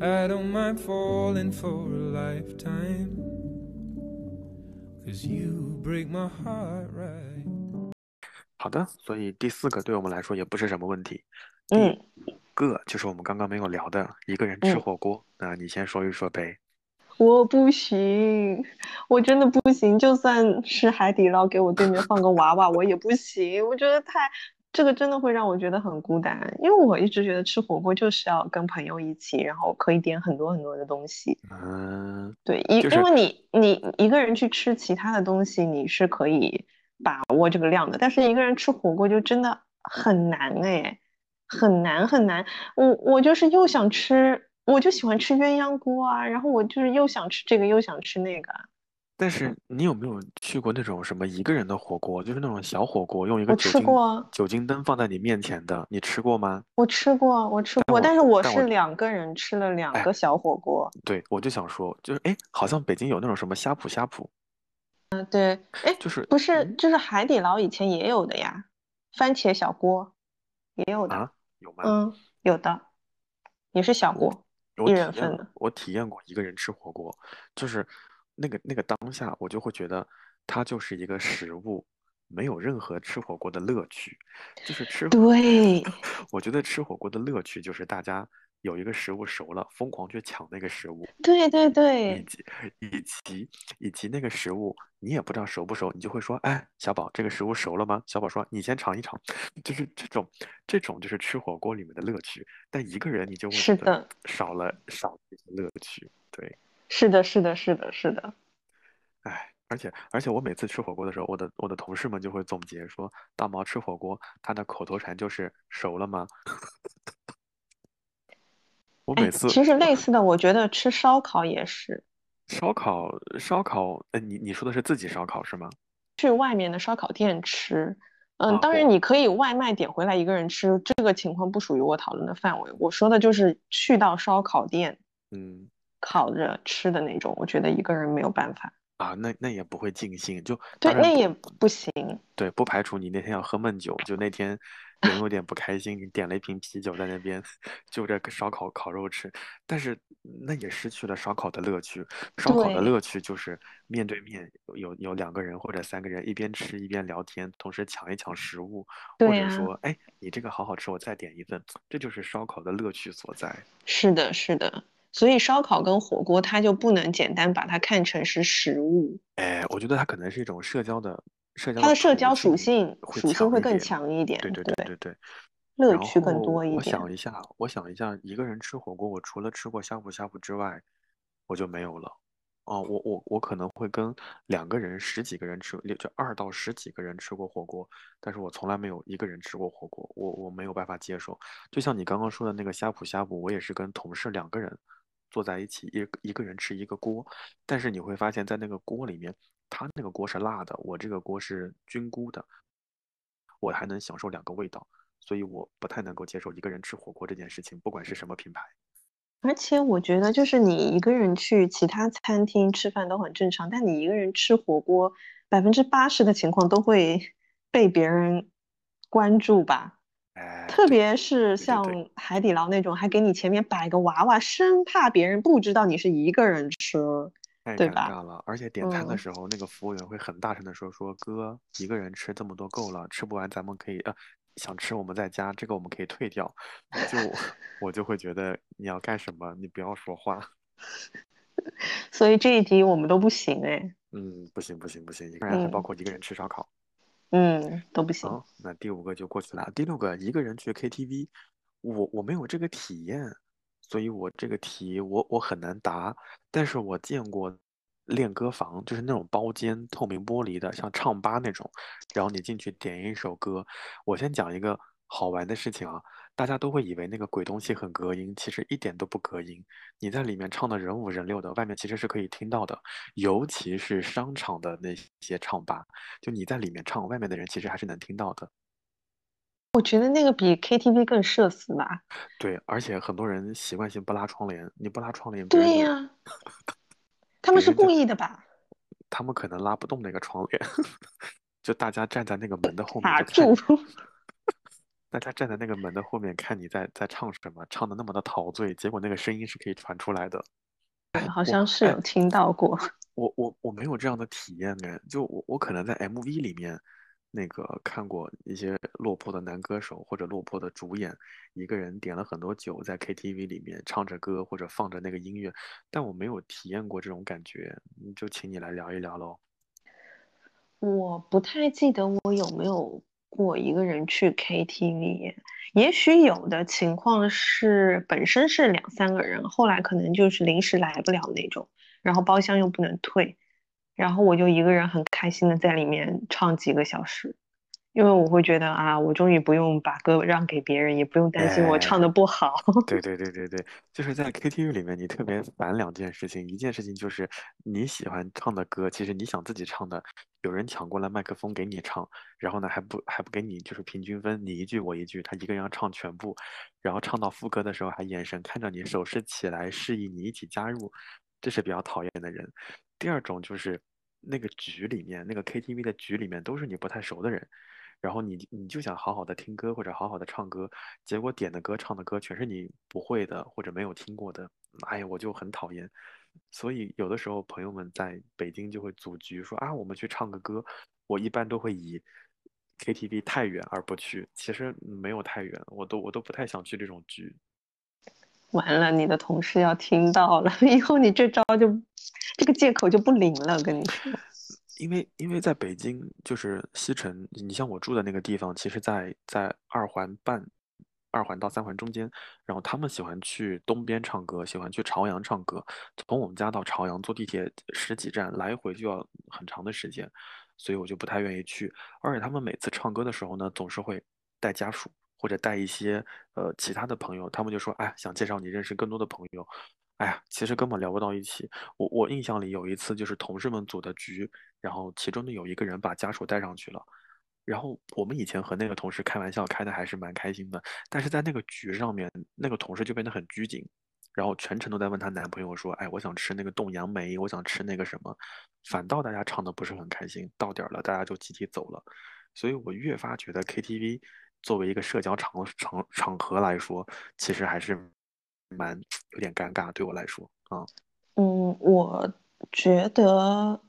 I don't mind falling for a lifetime. Cause you break my heart, right? 好的，所以第四个对我们来说也不是什么问题。嗯，个就是我们刚刚没有聊的，一个人吃嗯火锅。那你先说一说呗。我不行，我真的不行。就算是海底捞给我对面放个娃娃，我也不行。我觉得太，这个真的会让我觉得很孤单。因为我一直觉得吃火锅就是要跟朋友一起，然后可以点很多很多的东西。嗯，对，因就是因为你你一个人去吃其他的东西，你是可以把握这个量的，但是一个人吃火锅就真的很难哎，很难很难。我我就是又想吃，我就喜欢吃鸳鸯锅啊，然后我就是又想吃这个又想吃那个啊。但是你有没有去过那种什么一个人的火锅，就是那种小火锅，用一个我酒精酒精灯放在你面前的，你吃过吗？我吃过，我吃过，但但是我是两个人吃了两哎个小火锅。对，我就想说，就是哎，好像北京有那种什么呷哺呷哺，嗯，对，哎，就是不是，嗯就是海底捞以前也有的呀，番茄小锅也有的。啊，有吗？嗯，有的，也是小锅，一人份的。我体验过一个人吃火锅，就是那个那个当下，我就会觉得它就是一个食物，没有任何吃火锅的乐趣。就是吃，对，我觉得吃火锅的乐趣就是大家有一个食物熟了，疯狂去抢那个食物，对对对以，及以及以及那个食物你也不知道熟不熟，你就会说，哎，小宝，这个食物熟了吗？小宝说，你先尝一尝，就是这种这种就是吃火锅里面的乐趣。但一个人你就会是觉得的，少了少了乐趣，对。是的，是的，是的，是的。哎，而且而且我每次吃火锅的时候，我的我的同事们就会总结说，大毛吃火锅，他的口头禅就是熟了吗？我哎，每次其实类似的，我觉得吃烧烤也是，烧 烤烧烤，呃，你你说的是自己烧烤是吗？去外面的烧烤店吃。嗯，啊，当然你可以外卖点回来一个人吃，这个情况不属于我讨论的范围。我说的就是去到烧烤店嗯烤着吃的那种，我觉得一个人没有办法。啊，那那也不会尽兴，就对，那也不行。对，不排除你那天要喝闷酒，就那天人有点不开心，你点了一瓶啤酒在那边就着烧烤烤肉吃，但是那也失去了烧烤的乐趣。烧烤的，乐趣就是面对面有有有两个人或者三个人一边吃一边聊天，同时抢一抢食物，或者。说，哎，你这个好好吃，我再点一份，这就是烧烤的乐趣所在。是的，是的，所以烧烤跟火锅它就不能简单把它看成是食物，哎，我觉得它可能是一种社交的社交它的社交属性属性会更强一点。强一点，对对对对对。乐趣更多一点。我想一下，我想一下，一个人吃火锅，我除了吃过呷哺呷哺之外，我就没有了。哦，我我我可能会跟两个人、十几个人吃，就二到十几个人吃过火锅，但是我从来没有一个人吃过火锅，我我没有办法接受。就像你刚刚说的那个呷哺呷哺，我也是跟同事两个人坐在一起，一一个人吃一个锅，但是你会发现在那个锅里面，他那个锅是辣的，我这个锅是菌菇的，我还能享受两个味道。所以我不太能够接受一个人吃火锅这件事情，不管是什么品牌。而且我觉得，就是你一个人去其他餐厅吃饭都很正常，但你一个人吃火锅，百分之八十的情况都会被别人关注吧。哎，特，别是像海底捞那种，还给你前面摆个娃娃，生怕别人不知道你是一个人吃，太尴对吧？尬了。而且点餐的嗯，时候，那个服务员会很大声的说：“说哥，一个人吃这么多够了，吃不完咱们可以呃，想吃我们再加，这个我们可以退掉。”就我就会觉得你要干什么，你不要说话。所以这一题我们都不行哎，嗯，不行不行不行，一个人还包嗯括一个人吃烧烤。嗯，嗯都不行。那第五个就过去了。第六个，一个人去 KTV，我我没有这个体验，所以我这个题我我很难答。但是我见过练歌房，就是那种包间透明玻璃的，像唱吧那种，然后你进去点一首歌。我先讲一个好玩的事情啊。大家都会以为那个鬼东西很隔音，其实一点都不隔音。你在里面唱的人五人六的，外面其实是可以听到的。尤其是商场的那些唱吧，就你在里面唱，外面的人其实还是能听到的。我觉得那个比 KTV 更社死吧。对，而且很多人习惯性不拉窗帘，你不拉窗帘，对呀，他们是故意的吧？他们可能拉不动那个窗帘，就大家站在那个门的后面卡住。大家站在那个门的后面看你在在唱什么，唱的那么的陶醉，结果那个声音是可以传出来的。好像是有听到过。我我我没有这样的体验感，就我我可能在 MV 里面那个看过一些落魄的男歌手或者落魄的主演，一个人点了很多酒在 KTV 里面唱着歌或者放着那个音乐，但我没有体验过这种感觉，就请你来聊一聊喽。我不太记得我有没有。我一个人去 KTV，也许有的情况是本身是两三个人，后来可能就是临时来不了那种，然后包厢又不能退，然后我就一个人很开心的在里面唱几个小时。因为我会觉得啊，我终于不用把歌让给别人，也不用担心我唱的不好。对对对对对，就是在 KTV 里面，你特别烦两件事情，一件事情就是你喜欢唱的歌，其实你想自己唱的，有人抢过来麦克风给你唱，然后呢还不还不给你就是平均分，你一句我一句，他一个人要唱全部，然后唱到副歌的时候还眼神看着你，手势起来示意你一起加入，这是比较讨厌的人。第二种就是那个局里面，那个 KTV 的局里面都是你不太熟的人。然后你你就想好好的听歌或者好好的唱歌，结果点的歌唱的歌全是你不会的或者没有听过的，哎呀，我就很讨厌。所以有的时候朋友们在北京就会组局说啊，我们去唱个歌。我一般都会以 KTV 太远而不去，其实没有太远，我都我都不太想去这种局。完了，你的同事要听到了，以后你这招就这个借口就不灵了，跟你说。因为因为在北京就是西城，你像我住的那个地方，其实，在在二环半，二环到三环中间，然后他们喜欢去东边唱歌，喜欢去朝阳唱歌。从我们家到朝阳坐地铁十几站，来回就要很长的时间，所以我就不太愿意去。而且他们每次唱歌的时候呢，总是会带家属或者带一些呃其他的朋友，他们就说，哎，想介绍你认识更多的朋友。哎呀，其实根本聊不到一起。我我印象里有一次，就是同事们组的局，然后其中的有一个人把家属带上去了。然后我们以前和那个同事开玩笑开的还是蛮开心的，但是在那个局上面，那个同事就变得很拘谨，然后全程都在问她男朋友说：“哎，我想吃那个冻杨梅，我想吃那个什么。”反倒大家唱的不是很开心，到点了大家就集体走了。所以我越发觉得 KTV 作为一个社交场场场合来说，其实还是。蛮 有点尴尬，对我来说啊，嗯，我觉得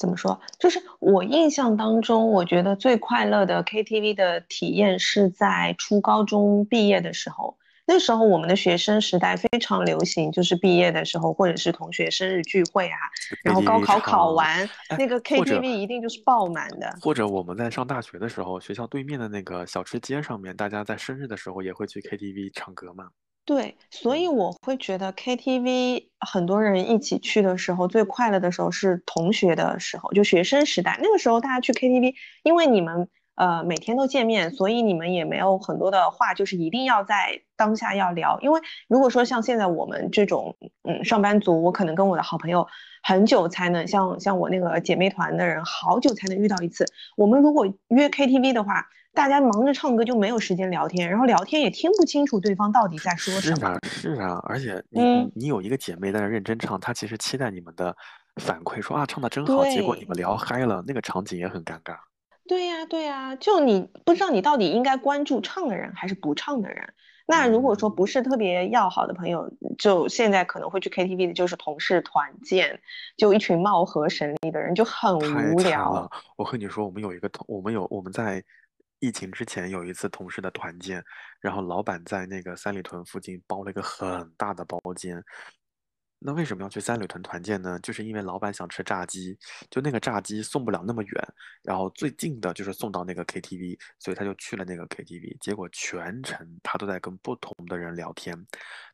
怎么说，就是我印象当中，我觉得最快乐的 KTV 的体验是在初高中毕业的时候。那时候我们的学生时代非常流行，就是毕业的时候或者是同学生日聚会啊，然后高考考完那个 KTV 一定就是爆满的。或者我们在上大学的时候，学校对面的那个小吃街上面，大家在生日的时候也会去 KTV 唱歌嘛。对，所以我会觉得 KTV 很多人一起去的时候，最快乐的时候是同学的时候，就学生时代。那个时候大家去 KTV，因为你们呃每天都见面，所以你们也没有很多的话，就是一定要在当下要聊。因为如果说像现在我们这种嗯上班族，我可能跟我的好朋友很久才能像像我那个姐妹团的人，好久才能遇到一次。我们如果约 KTV 的话。大家忙着唱歌就没有时间聊天，然后聊天也听不清楚对方到底在说什么。是啊，是啊，而且你你有一个姐妹在那认真唱，她其实期待你们的反馈，说啊唱的真好，结果你们聊嗨了，那个场景也很尴尬。对呀，对呀，就你不知道你到底应该关注唱的人还是不唱的人。那如果说不是特别要好的朋友，就现在可能会去 KTV 的就是同事团建，就一群貌合神离的人就很无聊。我和你说，我们有一个同，我们有我们在。疫情之前有一次同事的团建，然后老板在那个三里屯附近包了一个很大的包间，那为什么要去三里屯团建呢？就是因为老板想吃炸鸡，就那个炸鸡送不了那么远，然后最近的就是送到那个 KTV，所以他就去了那个 KTV。结果全程他都在跟不同的人聊天，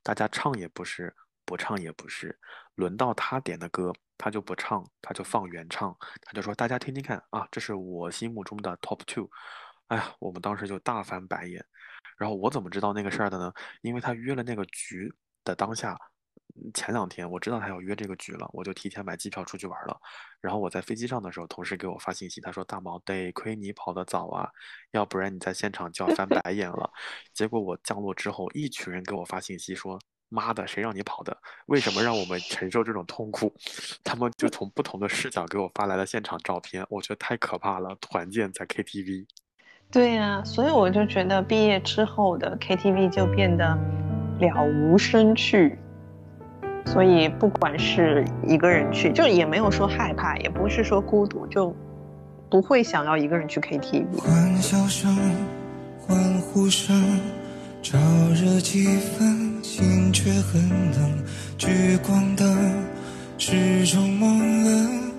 大家唱也不是，不唱也不是，轮到他点的歌，他就不唱，他就放原唱，他就说大家听听看啊，这是我心目中的 Top Two。哎呀，我们当时就大翻白眼。然后我怎么知道那个事儿的呢？因为他约了那个局的当下。前两天我知道他要约这个局了，我就提前买机票出去玩了。然后我在飞机上的时候，同事给我发信息，他说：“大毛，得亏你跑得早啊，要不然你在现场就要翻白眼了。”结果我降落之后，一群人给我发信息说：“妈的，谁让你跑的？为什么让我们承受这种痛苦？”他们就从不同的视角给我发来了现场照片，我觉得太可怕了。团建在 KTV，对呀，所以我就觉得毕业之后的 KTV 就变得了无生趣。所以，不管是一个人去，就也没有说害怕，也不是说孤独，就不会想要一个人去 KTV。欢笑声、欢呼声，燥热气氛，心却很冷。聚光灯始终朦胧。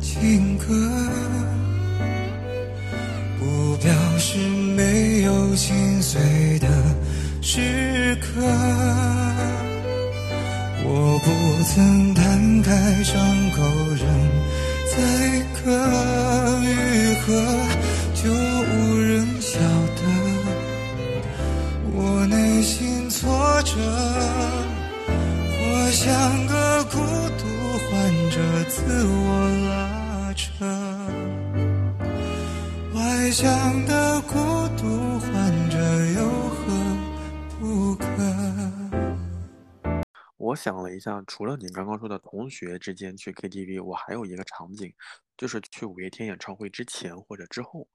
情歌，不表示没有心碎的时刻。我不曾摊开伤口，任宰割愈合，就无人晓得我内心挫折。我像个孤独患者，自我拉扯。外向的孤独患者有何不可？我想了一下，除了你刚刚说的同学之间去 KTV，我还有一个场景，就是去五月天演唱会之前或者之后。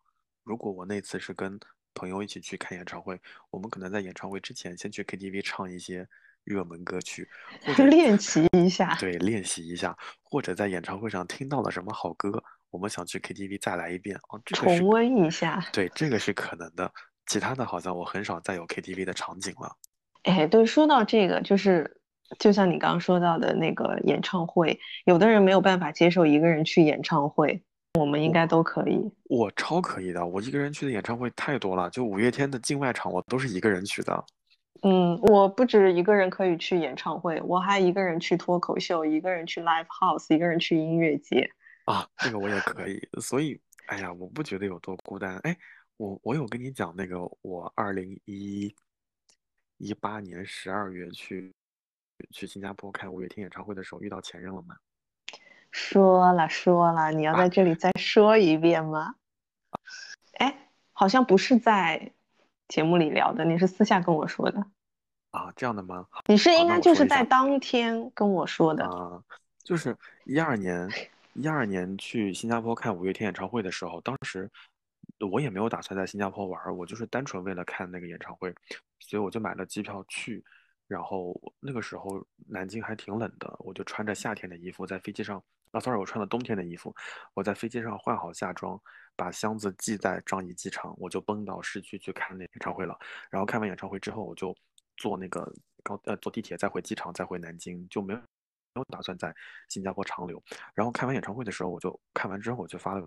如果我那次是跟朋友一起去看演唱会，我们可能在演唱会之前先去 KTV 唱一些。热门歌曲，或者练习一下，对，练习一下，或者在演唱会上听到了什么好歌，我们想去 KTV 再来一遍哦，重温一下。对，这个是可能的。其他的好像我很少再有 KTV 的场景了。哎，对，说到这个，就是就像你刚刚说到的那个演唱会，有的人没有办法接受一个人去演唱会，我们应该都可以。我超可以的，我一个人去的演唱会太多了，就五月天的境外场，我都是一个人去的。嗯，我不止一个人可以去演唱会，我还一个人去脱口秀，一个人去 live house，一个人去音乐节。啊，这个我也可以。所以，哎呀，我不觉得有多孤单。哎，我我有跟你讲那个我二零一一八年十二月去去新加坡开五月天演唱会的时候遇到前任了吗？说了说了，你要在这里再说一遍吗？哎，好像不是在。节目里聊的，你是私下跟我说的啊？这样的吗？你是应该就是在当天跟我说的啊？就是一二年，一二年去新加坡看五月天演唱会的时候，当时我也没有打算在新加坡玩，我就是单纯为了看那个演唱会，所以我就买了机票去。然后那个时候南京还挺冷的，我就穿着夏天的衣服在飞机上。啊，sorry，我穿了冬天的衣服。我在飞机上换好夏装，把箱子寄在樟宜机场，我就奔到市区去看那演唱会了。然后看完演唱会之后，我就坐那个高呃坐地铁再回机场，再回南京，就没有没有打算在新加坡长留。然后看完演唱会的时候，我就看完之后我就发了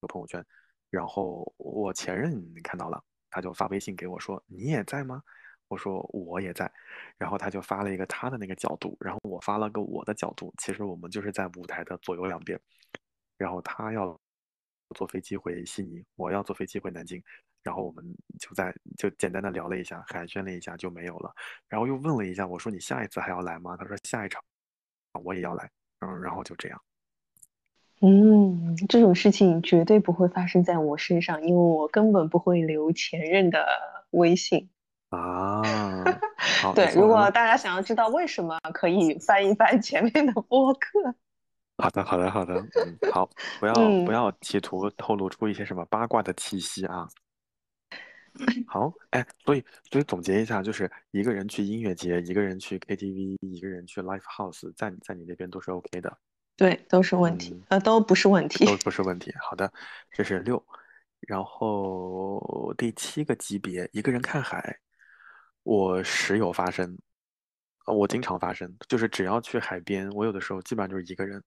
个朋友圈，然后我前任看到了，他就发微信给我说：“你也在吗？”我说我也在，然后他就发了一个他的那个角度，然后我发了个我的角度。其实我们就是在舞台的左右两边，然后他要坐飞机回悉尼，我要坐飞机回南京，然后我们就在就简单的聊了一下，寒暄了一下就没有了。然后又问了一下，我说你下一次还要来吗？他说下一场我也要来，嗯，然后就这样。嗯，这种事情绝对不会发生在我身上，因为我根本不会留前任的微信。啊，对，如果大家想要知道为什么，可以翻一翻前面的播客。好的，好的，好的，嗯，好，不要不要企图透露出一些什么八卦的气息啊。好，哎，所以所以总结一下，就是一个人去音乐节，一个人去 KTV，一个人去 live house，在在你那边都是 OK 的。对，都是问题，呃，都不是问题，都不是问题。好的，这是六，然后第七个级别，一个人看海，我时有发生，我经常发生，就是只要去海边，我有的时候基本上就是一个人，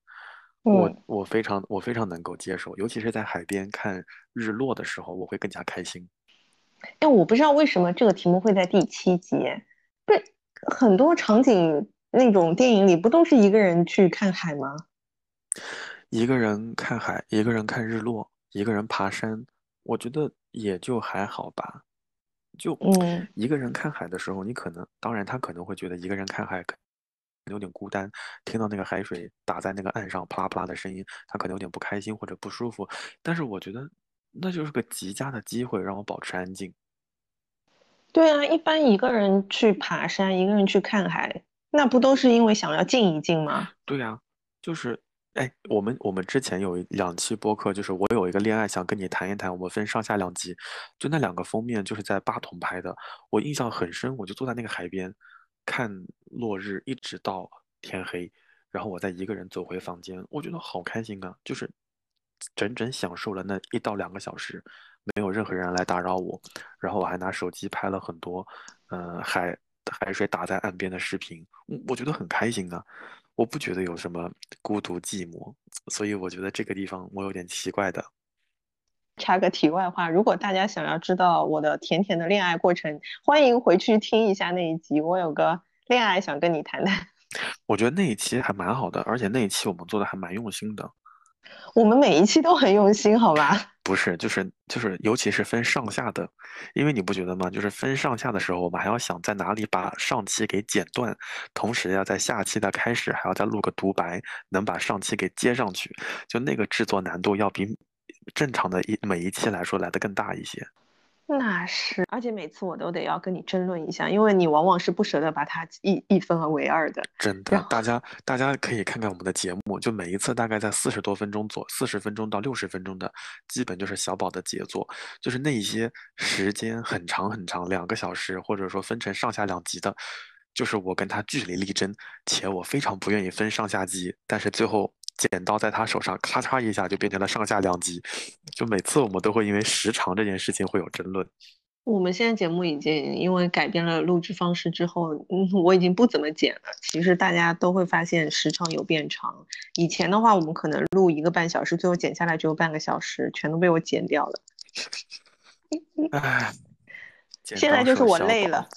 我我非常我非常能够接受，尤其是在海边看日落的时候，我会更加开心。哎，我不知道为什么这个题目会在第七集。对，很多场景那种电影里不都是一个人去看海吗？一个人看海，一个人看日落，一个人爬山，我觉得也就还好吧。就嗯，一个人看海的时候，你可能当然他可能会觉得一个人看海可能有点孤单，听到那个海水打在那个岸上啪啦啪啦的声音，他可能有点不开心或者不舒服。但是我觉得。那就是个极佳的机会，让我保持安静。对啊，一般一个人去爬山，一个人去看海，那不都是因为想要静一静吗？对呀，就是，哎，我们我们之前有两期播客，就是我有一个恋爱想跟你谈一谈，我们分上下两集，就那两个封面就是在八筒拍的，我印象很深，我就坐在那个海边看落日，一直到天黑，然后我再一个人走回房间，我觉得好开心啊，就是。整整享受了那一到两个小时，没有任何人来打扰我，然后我还拿手机拍了很多，呃，海海水打在岸边的视频，我觉得很开心啊，我不觉得有什么孤独寂寞，所以我觉得这个地方我有点奇怪的。插个题外话，如果大家想要知道我的甜甜的恋爱过程，欢迎回去听一下那一集，我有个恋爱想跟你谈谈。我觉得那一期还蛮好的，而且那一期我们做的还蛮用心的。我们每一期都很用心，好吧？不是，就是就是，尤其是分上下的，因为你不觉得吗？就是分上下的时候，我们还要想在哪里把上期给剪断，同时要在下期的开始还要再录个独白，能把上期给接上去，就那个制作难度要比正常的一每一期来说来的更大一些。那是，而且每次我都得要跟你争论一下，因为你往往是不舍得把它一一分为二的。真的，大家大家可以看看我们的节目，就每一次大概在四十多分钟左四十分钟到六十分钟的，基本就是小宝的杰作，就是那一些时间很长很长，两个小时，或者说分成上下两集的，就是我跟他据理力争，且我非常不愿意分上下集，但是最后。剪刀在他手上咔嚓一下就变成了上下两集，就每次我们都会因为时长这件事情会有争论。我们现在节目已经因为改变了录制方式之后，嗯，我已经不怎么剪了。其实大家都会发现时长有变长。以前的话，我们可能录一个半小时，最后剪下来只有半个小时，全都被我剪掉了。唉，现在就是我累了。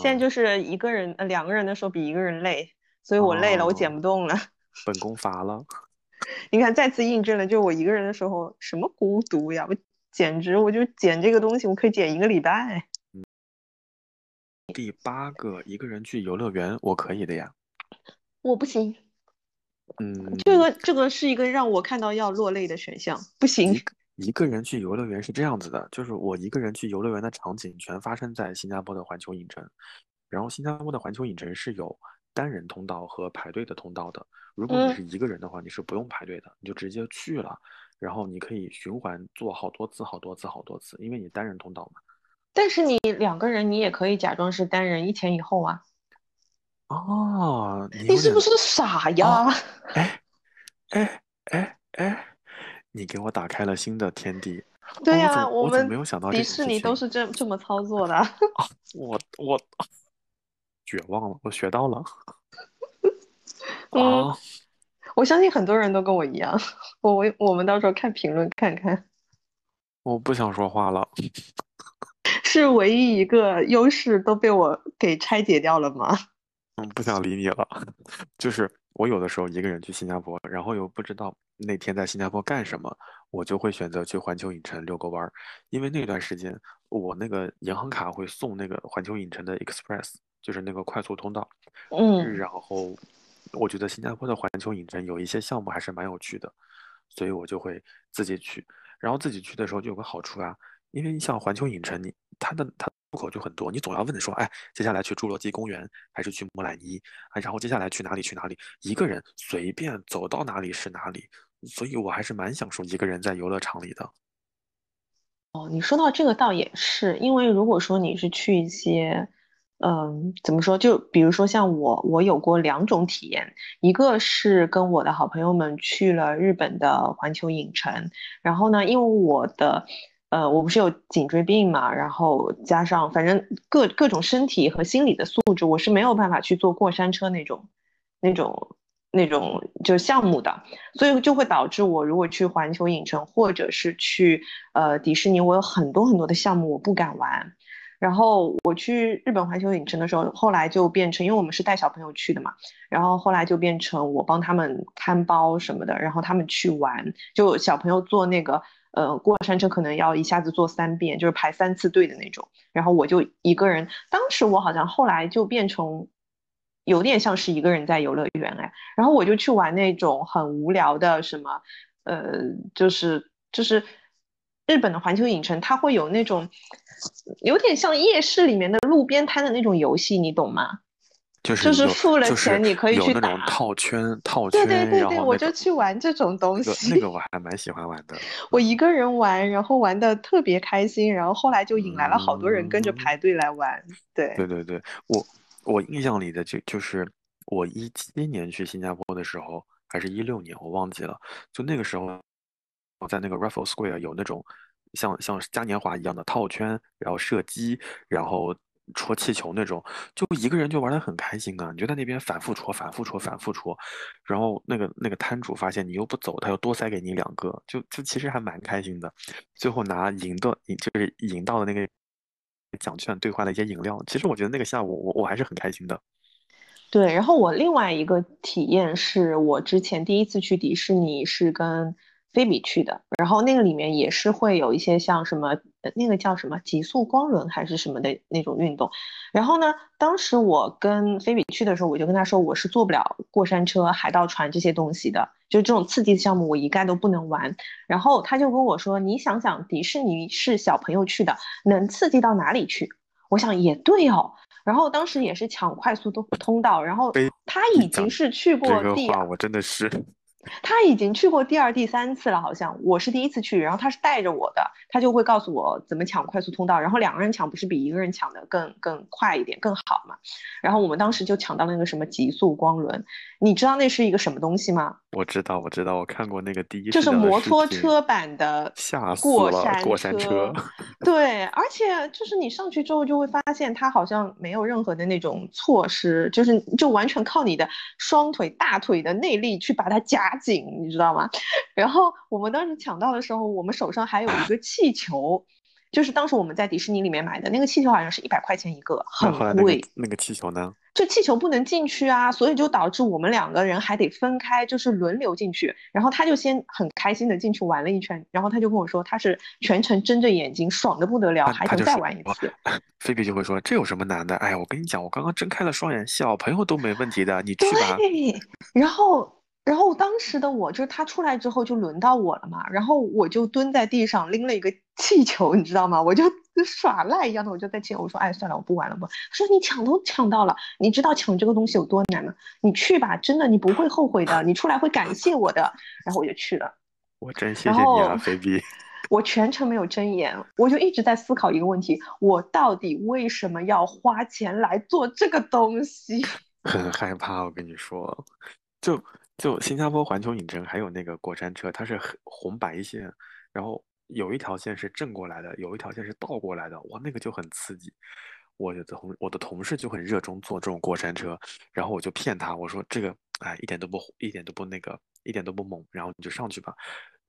现在就是一个人呃两个人的时候比一个人累，所以我累了，我剪不动了。本宫乏了，你看，再次印证了，就我一个人的时候，什么孤独呀！我简直，我就剪这个东西，我可以剪一个礼拜。第八个，一个人去游乐园，我可以的呀。我不行。嗯，这个这个是一个让我看到要落泪的选项，不行。一个人去游乐园是这样子的，就是我一个人去游乐园的场景全发生在新加坡的环球影城，然后新加坡的环球影城是有单人通道和排队的通道的。如果你是一个人的话，你是不用排队的，你就直接去了，然后你可以循环做好多次、好多次、好多次，因为你单人通道嘛。但是你两个人，你也可以假装是单人，一前一后啊。哦，你是不是傻呀？哎哎哎哎，你给我打开了新的天地。对呀，我们没有想到迪士尼都是这这么操作的。我我绝望了，我学到了。啊，我相信很多人都跟我一样。我我我们到时候看评论看看。我不想说话了。是唯一一个优势都被我给拆解掉了吗？嗯，不想理你了。就是我有的时候一个人去新加坡，然后又不知道那天在新加坡干什么，我就会选择去环球影城遛个弯儿。因为那段时间我那个银行卡会送那个环球影城的 Express，就是那个快速通道。嗯，然后。我觉得新加坡的环球影城有一些项目还是蛮有趣的，所以我就会自己去。然后自己去的时候就有个好处啊，因为像环球影城，你它的它口就很多，你总要问说，哎，接下来去侏罗纪公园还是去木乃伊？哎，然后接下来去哪里去哪里？一个人随便走到哪里是哪里，所以我还是蛮享受一个人在游乐场里的。哦，你说到这个倒也是，因为如果说你是去一些，嗯，怎么说？就比如说像我，我有过两种体验，一个是跟我的好朋友们去了日本的环球影城，然后呢，因为我的。呃，我不是有颈椎病嘛，然后加上反正各各种身体和心理的素质，我是没有办法去坐过山车那种、那种、那种就项目的，所以就会导致我如果去环球影城或者是去呃迪士尼，我有很多很多的项目我不敢玩。然后我去日本环球影城的时候，后来就变成，因为我们是带小朋友去的嘛，然后后来就变成我帮他们看包什么的，然后他们去玩，就小朋友坐那个。呃，过山车可能要一下子坐三遍，就是排三次队的那种。然后我就一个人，当时我好像后来就变成有点像是一个人在游乐园哎。然后我就去玩那种很无聊的什么，呃，就是就是日本的环球影城，它会有那种有点像夜市里面的路边摊的那种游戏，你懂吗？就是就是付了钱，你可以去打套圈套圈，对对对对，我就去玩这种东西。那个我还蛮喜欢玩的。我一个人玩，然后玩的特别开心，然后后来就引来了好多人跟着排队来玩。对对对对，我我印象里的就就是我一七年去新加坡的时候，还是一六年，我忘记了。就那个时候，在那个 Raffles Square 有那种像像嘉年华一样的套圈，然后射击，然后。戳气球那种，就一个人就玩的很开心啊！你就在那边反复戳、反复戳、反复戳，然后那个那个摊主发现你又不走，他又多塞给你两个，就就其实还蛮开心的。最后拿赢的赢，就是赢到的那个奖券兑换了一些饮料。其实我觉得那个下午我我还是很开心的。对，然后我另外一个体验是我之前第一次去迪士尼是跟。菲比去的，然后那个里面也是会有一些像什么，那个叫什么极速光轮还是什么的那种运动。然后呢，当时我跟菲比去的时候，我就跟他说我是做不了过山车、海盗船这些东西的，就这种刺激的项目我一概都不能玩。然后他就跟我说，你想想迪士尼是小朋友去的，能刺激到哪里去？我想也对哦。然后当时也是抢快速通通道，然后他已经是去过地，我真的是。他已经去过第二、第三次了，好像我是第一次去，然后他是带着我的，他就会告诉我怎么抢快速通道，然后两个人抢不是比一个人抢的更更快一点更好嘛？然后我们当时就抢到了那个什么极速光轮，你知道那是一个什么东西吗？我知道，我知道，我看过那个第一，就是摩托车版的过山过山车，对，而且就是你上去之后就会发现它好像没有任何的那种措施，就是就完全靠你的双腿大腿的内力去把它夹紧，你知道吗？然后我们当时抢到的时候，我们手上还有一个气球。就是当时我们在迪士尼里面买的那个气球，好像是一百块钱一个，很贵。那个气球呢？就气球不能进去啊，所以就导致我们两个人还得分开，就是轮流进去。然后他就先很开心的进去玩了一圈，然后他就跟我说，他是全程睁着眼睛，爽的不得了，还想再玩一次。菲比就会说，这有什么难的？哎呀，我跟你讲，我刚刚睁开了双眼，小朋友都没问题的，你去吧。然后。然后当时的我就是他出来之后就轮到我了嘛，然后我就蹲在地上拎了一个气球，你知道吗？我就耍赖一样的，我就在气，我说哎算了，我不玩了不。他说你抢都抢到了，你知道抢这个东西有多难吗？你去吧，真的你不会后悔的，你出来会感谢我的。然后我就去了，我真谢谢你啊，菲比。我全程没有睁眼，我就一直在思考一个问题：我到底为什么要花钱来做这个东西？很害怕，我跟你说，就。就新加坡环球影城还有那个过山车，它是红白线，然后有一条线是正过来的，有一条线是倒过来的，哇，那个就很刺激。我的同我的同事就很热衷坐这种过山车，然后我就骗他，我说这个哎一点都不一点都不那个一点都不猛，然后你就上去吧。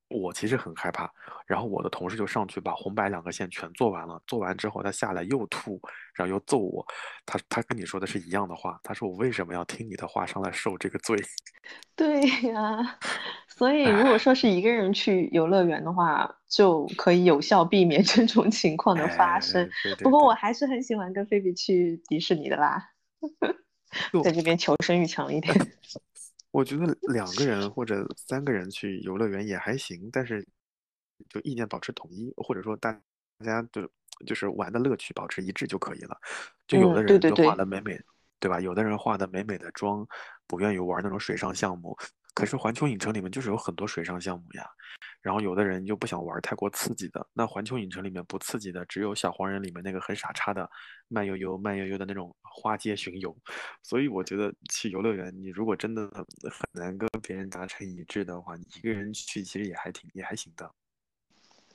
我其实很害怕，然后我的同事就上去把红白两个线全做完了，做完之后他下来又吐，然后又揍我。他他跟你说的是一样的话，他说我为什么要听你的话上来受这个罪？对呀，所以如果说是一个人去游乐园的话，就可以有效避免这种情况的发生。不过我还是很喜欢跟菲比去迪士尼的啦，在这边求生欲强一点。我觉得两个人或者三个人去游乐园也还行，但是就意见保持统一，或者说大家就就是玩的乐趣保持一致就可以了。就有的人就画的美美，对吧？有的人画的美美的妆，不愿意玩那种水上项目。可是环球影城里面就是有很多水上项目呀，然后有的人又不想玩太过刺激的，那环球影城里面不刺激的，只有小黄人里面那个很傻叉的慢悠悠、慢悠悠的那种花街巡游。所以我觉得去游乐园，你如果真的很难跟别人达成一致的话，你一个人去其实也还挺也还行的。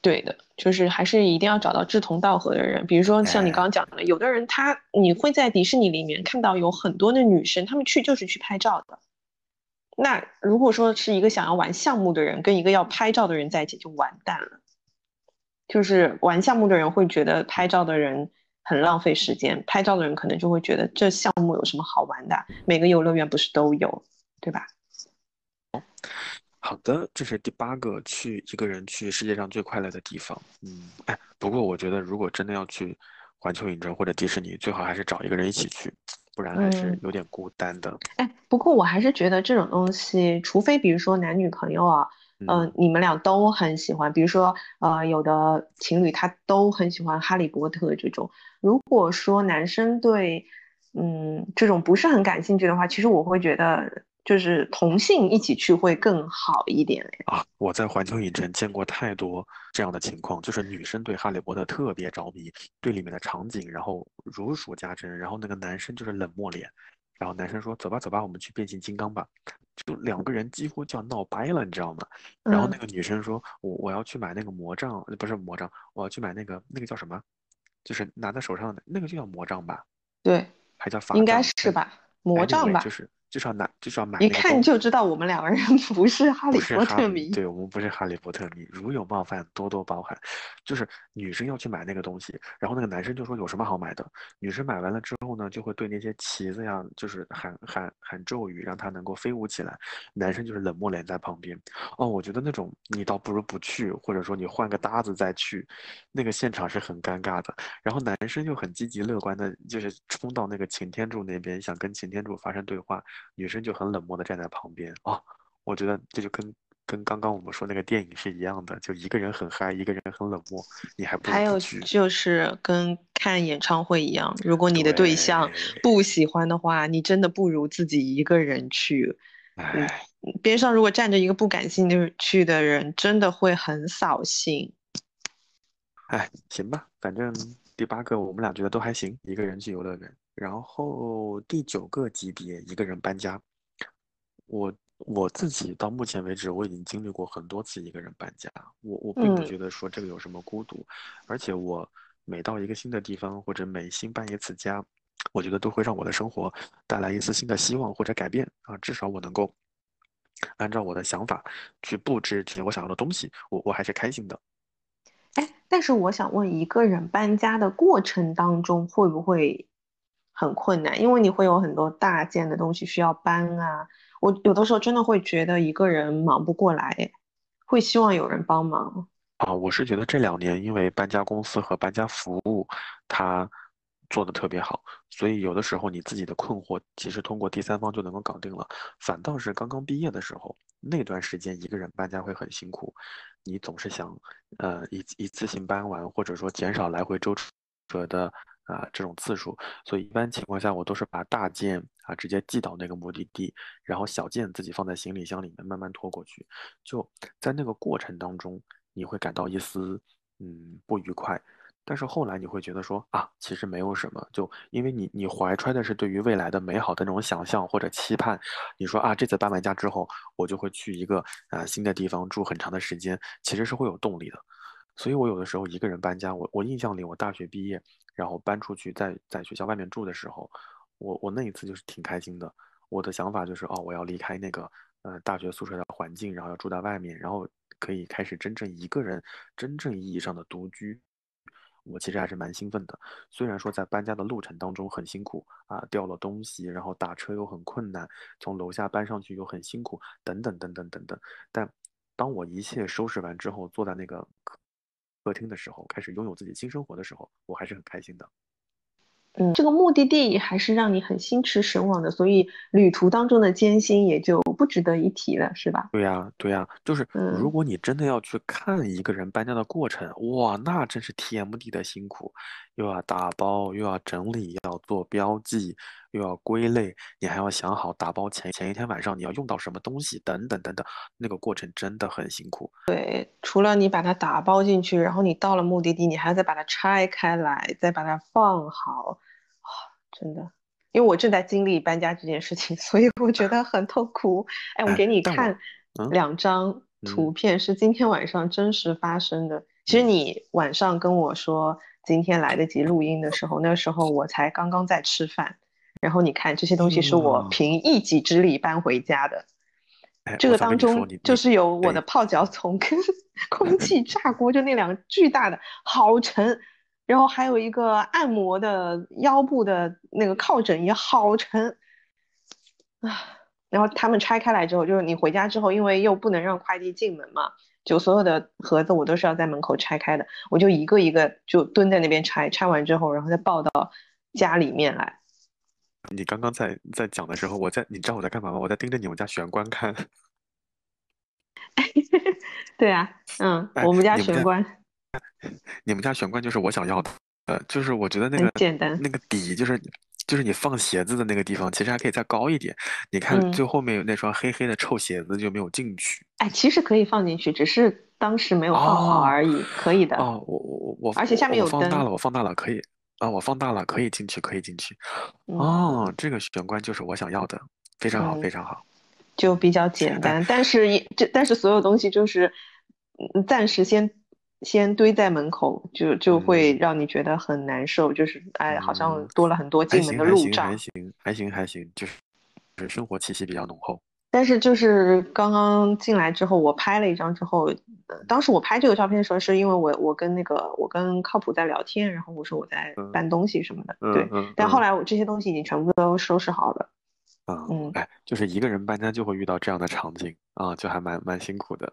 对的，就是还是一定要找到志同道合的人。比如说像你刚刚讲的，有的人他你会在迪士尼里面看到有很多的女生，她们去就是去拍照的。那如果说是一个想要玩项目的人跟一个要拍照的人在一起，就完蛋了。就是玩项目的人会觉得拍照的人很浪费时间，拍照的人可能就会觉得这项目有什么好玩的？每个游乐园不是都有，对吧？好的，这是第八个去一个人去世界上最快乐的地方。嗯，哎，不过我觉得如果真的要去环球影城或者迪士尼，最好还是找一个人一起去。不然还是有点孤单的。哎，不过我还是觉得这种东西，除非比如说男女朋友啊，嗯，你们俩都很喜欢，比如说呃，有的情侣他都很喜欢哈利波特这种。如果说男生对嗯这种不是很感兴趣的话，其实我会觉得。就是同性一起去会更好一点啊！我在环球影城见过太多这样的情况，就是女生对哈利波特特别着迷，对里面的场景然后如数家珍，然后那个男生就是冷漠脸，然后男生说走吧走吧，我们去变形金刚吧，就两个人几乎就要闹掰了，你知道吗？然后那个女生说，我我要去买那个魔杖，不是魔杖，我要去买那个那个叫什么？就是拿在手上的那个就叫魔杖吧？对，还叫法应该是吧？魔杖吧？就是。就是要拿，就是要买。一看就知道我们两个人 不是哈利波特迷。对，我们不是哈利波特迷，如有冒犯，多多包涵。就是女生要去买那个东西，然后那个男生就说有什么好买的。女生买完了之后呢，就会对那些旗子呀，就是喊喊喊咒语，让它能够飞舞起来。男生就是冷漠脸在旁边。哦，我觉得那种你倒不如不去，或者说你换个搭子再去，那个现场是很尴尬的。然后男生又很积极乐观的，就是冲到那个擎天柱那边，想跟擎天柱发生对话。女生就很冷漠的站在旁边哦，我觉得这就跟跟刚刚我们说那个电影是一样的，就一个人很嗨，一个人很冷漠，你还不还有就是跟看演唱会一样，如果你的对象不喜欢的话，你真的不如自己一个人去。嗯，边上如果站着一个不感兴趣的人，真的会很扫兴。哎，行吧，反正第八个我们俩觉得都还行，一个人去游乐园。然后第九个级别一个人搬家，我我自己到目前为止我已经经历过很多次一个人搬家，我我并不觉得说这个有什么孤独，而且我每到一个新的地方或者每新搬一次家，我觉得都会让我的生活带来一丝新的希望或者改变啊，至少我能够按照我的想法去布置这些我想要的东西，我我还是开心的。哎，但是我想问，一个人搬家的过程当中会不会？很困难，因为你会有很多大件的东西需要搬啊。我有的时候真的会觉得一个人忙不过来，会希望有人帮忙啊。我是觉得这两年因为搬家公司和搬家服务它做的特别好，所以有的时候你自己的困惑其实通过第三方就能够搞定了。反倒是刚刚毕业的时候那段时间一个人搬家会很辛苦，你总是想呃一一次性搬完，或者说减少来回舟车的。啊，这种次数，所以一般情况下我都是把大件啊直接寄到那个目的地，然后小件自己放在行李箱里面慢慢拖过去。就在那个过程当中，你会感到一丝嗯不愉快，但是后来你会觉得说啊，其实没有什么，就因为你你怀揣的是对于未来的美好的那种想象或者期盼，你说啊，这次搬完家之后，我就会去一个啊新的地方住很长的时间，其实是会有动力的。所以我有的时候一个人搬家，我我印象里我大学毕业。然后搬出去，在在学校外面住的时候，我我那一次就是挺开心的。我的想法就是，哦，我要离开那个呃大学宿舍的环境，然后要住在外面，然后可以开始真正一个人真正意义上的独居。我其实还是蛮兴奋的。虽然说在搬家的路程当中很辛苦啊，掉了东西，然后打车又很困难，从楼下搬上去又很辛苦，等等等等等等。但当我一切收拾完之后，坐在那个。客厅的时候，开始拥有自己新生活的时候，我还是很开心的。嗯，这个目的地还是让你很心驰神往的，所以旅途当中的艰辛也就不值得一提了，是吧？对呀，对呀，就是嗯如果你真的要去看一个人搬家的过程，哇，那真是 TMD 的辛苦，又要打包，又要整理，要做标记，又要归类，你还要想好打包前前一天晚上你要用到什么东西，等等等等，那个过程真的很辛苦。对，除了你把它打包进去，然后你到了目的地，你还要再把它拆开来，再把它放好，啊，真的，因为我正在经历搬家这件事情，所以我觉得很痛苦。哎，我哎给你看嗯两张图片，是今天晚上真实发生的。其实嗯你晚上跟我说今天来得及录音的时候，那时候我才刚刚在吃饭。然后你看这些东西是我嗯凭一己之力搬回家的。哎，这个当中就是有我的泡脚桶跟 空气炸锅，就那两个巨大的，好沉，然后还有一个按摩的腰部的那个靠枕也好沉啊。然后他们拆开来之后，就是你回家之后，因为又不能让快递进门嘛，就所有的盒子我都是要在门口拆开的，我就一个一个就蹲在那边拆，拆完之后，然后再抱到家里面来。你刚刚在在讲的时候，我在你知道我在干嘛吗？我在盯着你们家玄关看。对啊，嗯，哎我们家玄关 你们家玄关就是我想要的，呃，就是我觉得那很个简单，那个底就是就是你放鞋子的那个地方，其实还可以再高一点。你看嗯最后面有那双黑黑的臭鞋子就没有进去。哎，其实可以放进去，只是当时没有放好哦而已，可以的。哦，我我我而且下面有灯我放大了，我放大了，可以啊，我放大了，可以进去，可以进去。嗯哦，这个玄关就是我想要的，非常好，嗯非常好。就比较简单，但是也这但是所有东西就是嗯暂时先先堆在门口，就就会嗯让你觉得很难受，就是哎，好像嗯多了很多进门的路障还。行，还行，还行，就是就是生活气息比较浓厚。但是就是刚刚进来之后，我拍了一张之后，呃当时我拍这个照片的时候，是因为我我跟那个我跟靠谱在聊天，然后我说我在嗯搬东西什么的，嗯对。嗯但后嗯来我这些东西已经全部都收拾好了，啊，嗯哎，就是一个人搬家就会遇到这样的场景啊，就还蛮蛮辛苦的。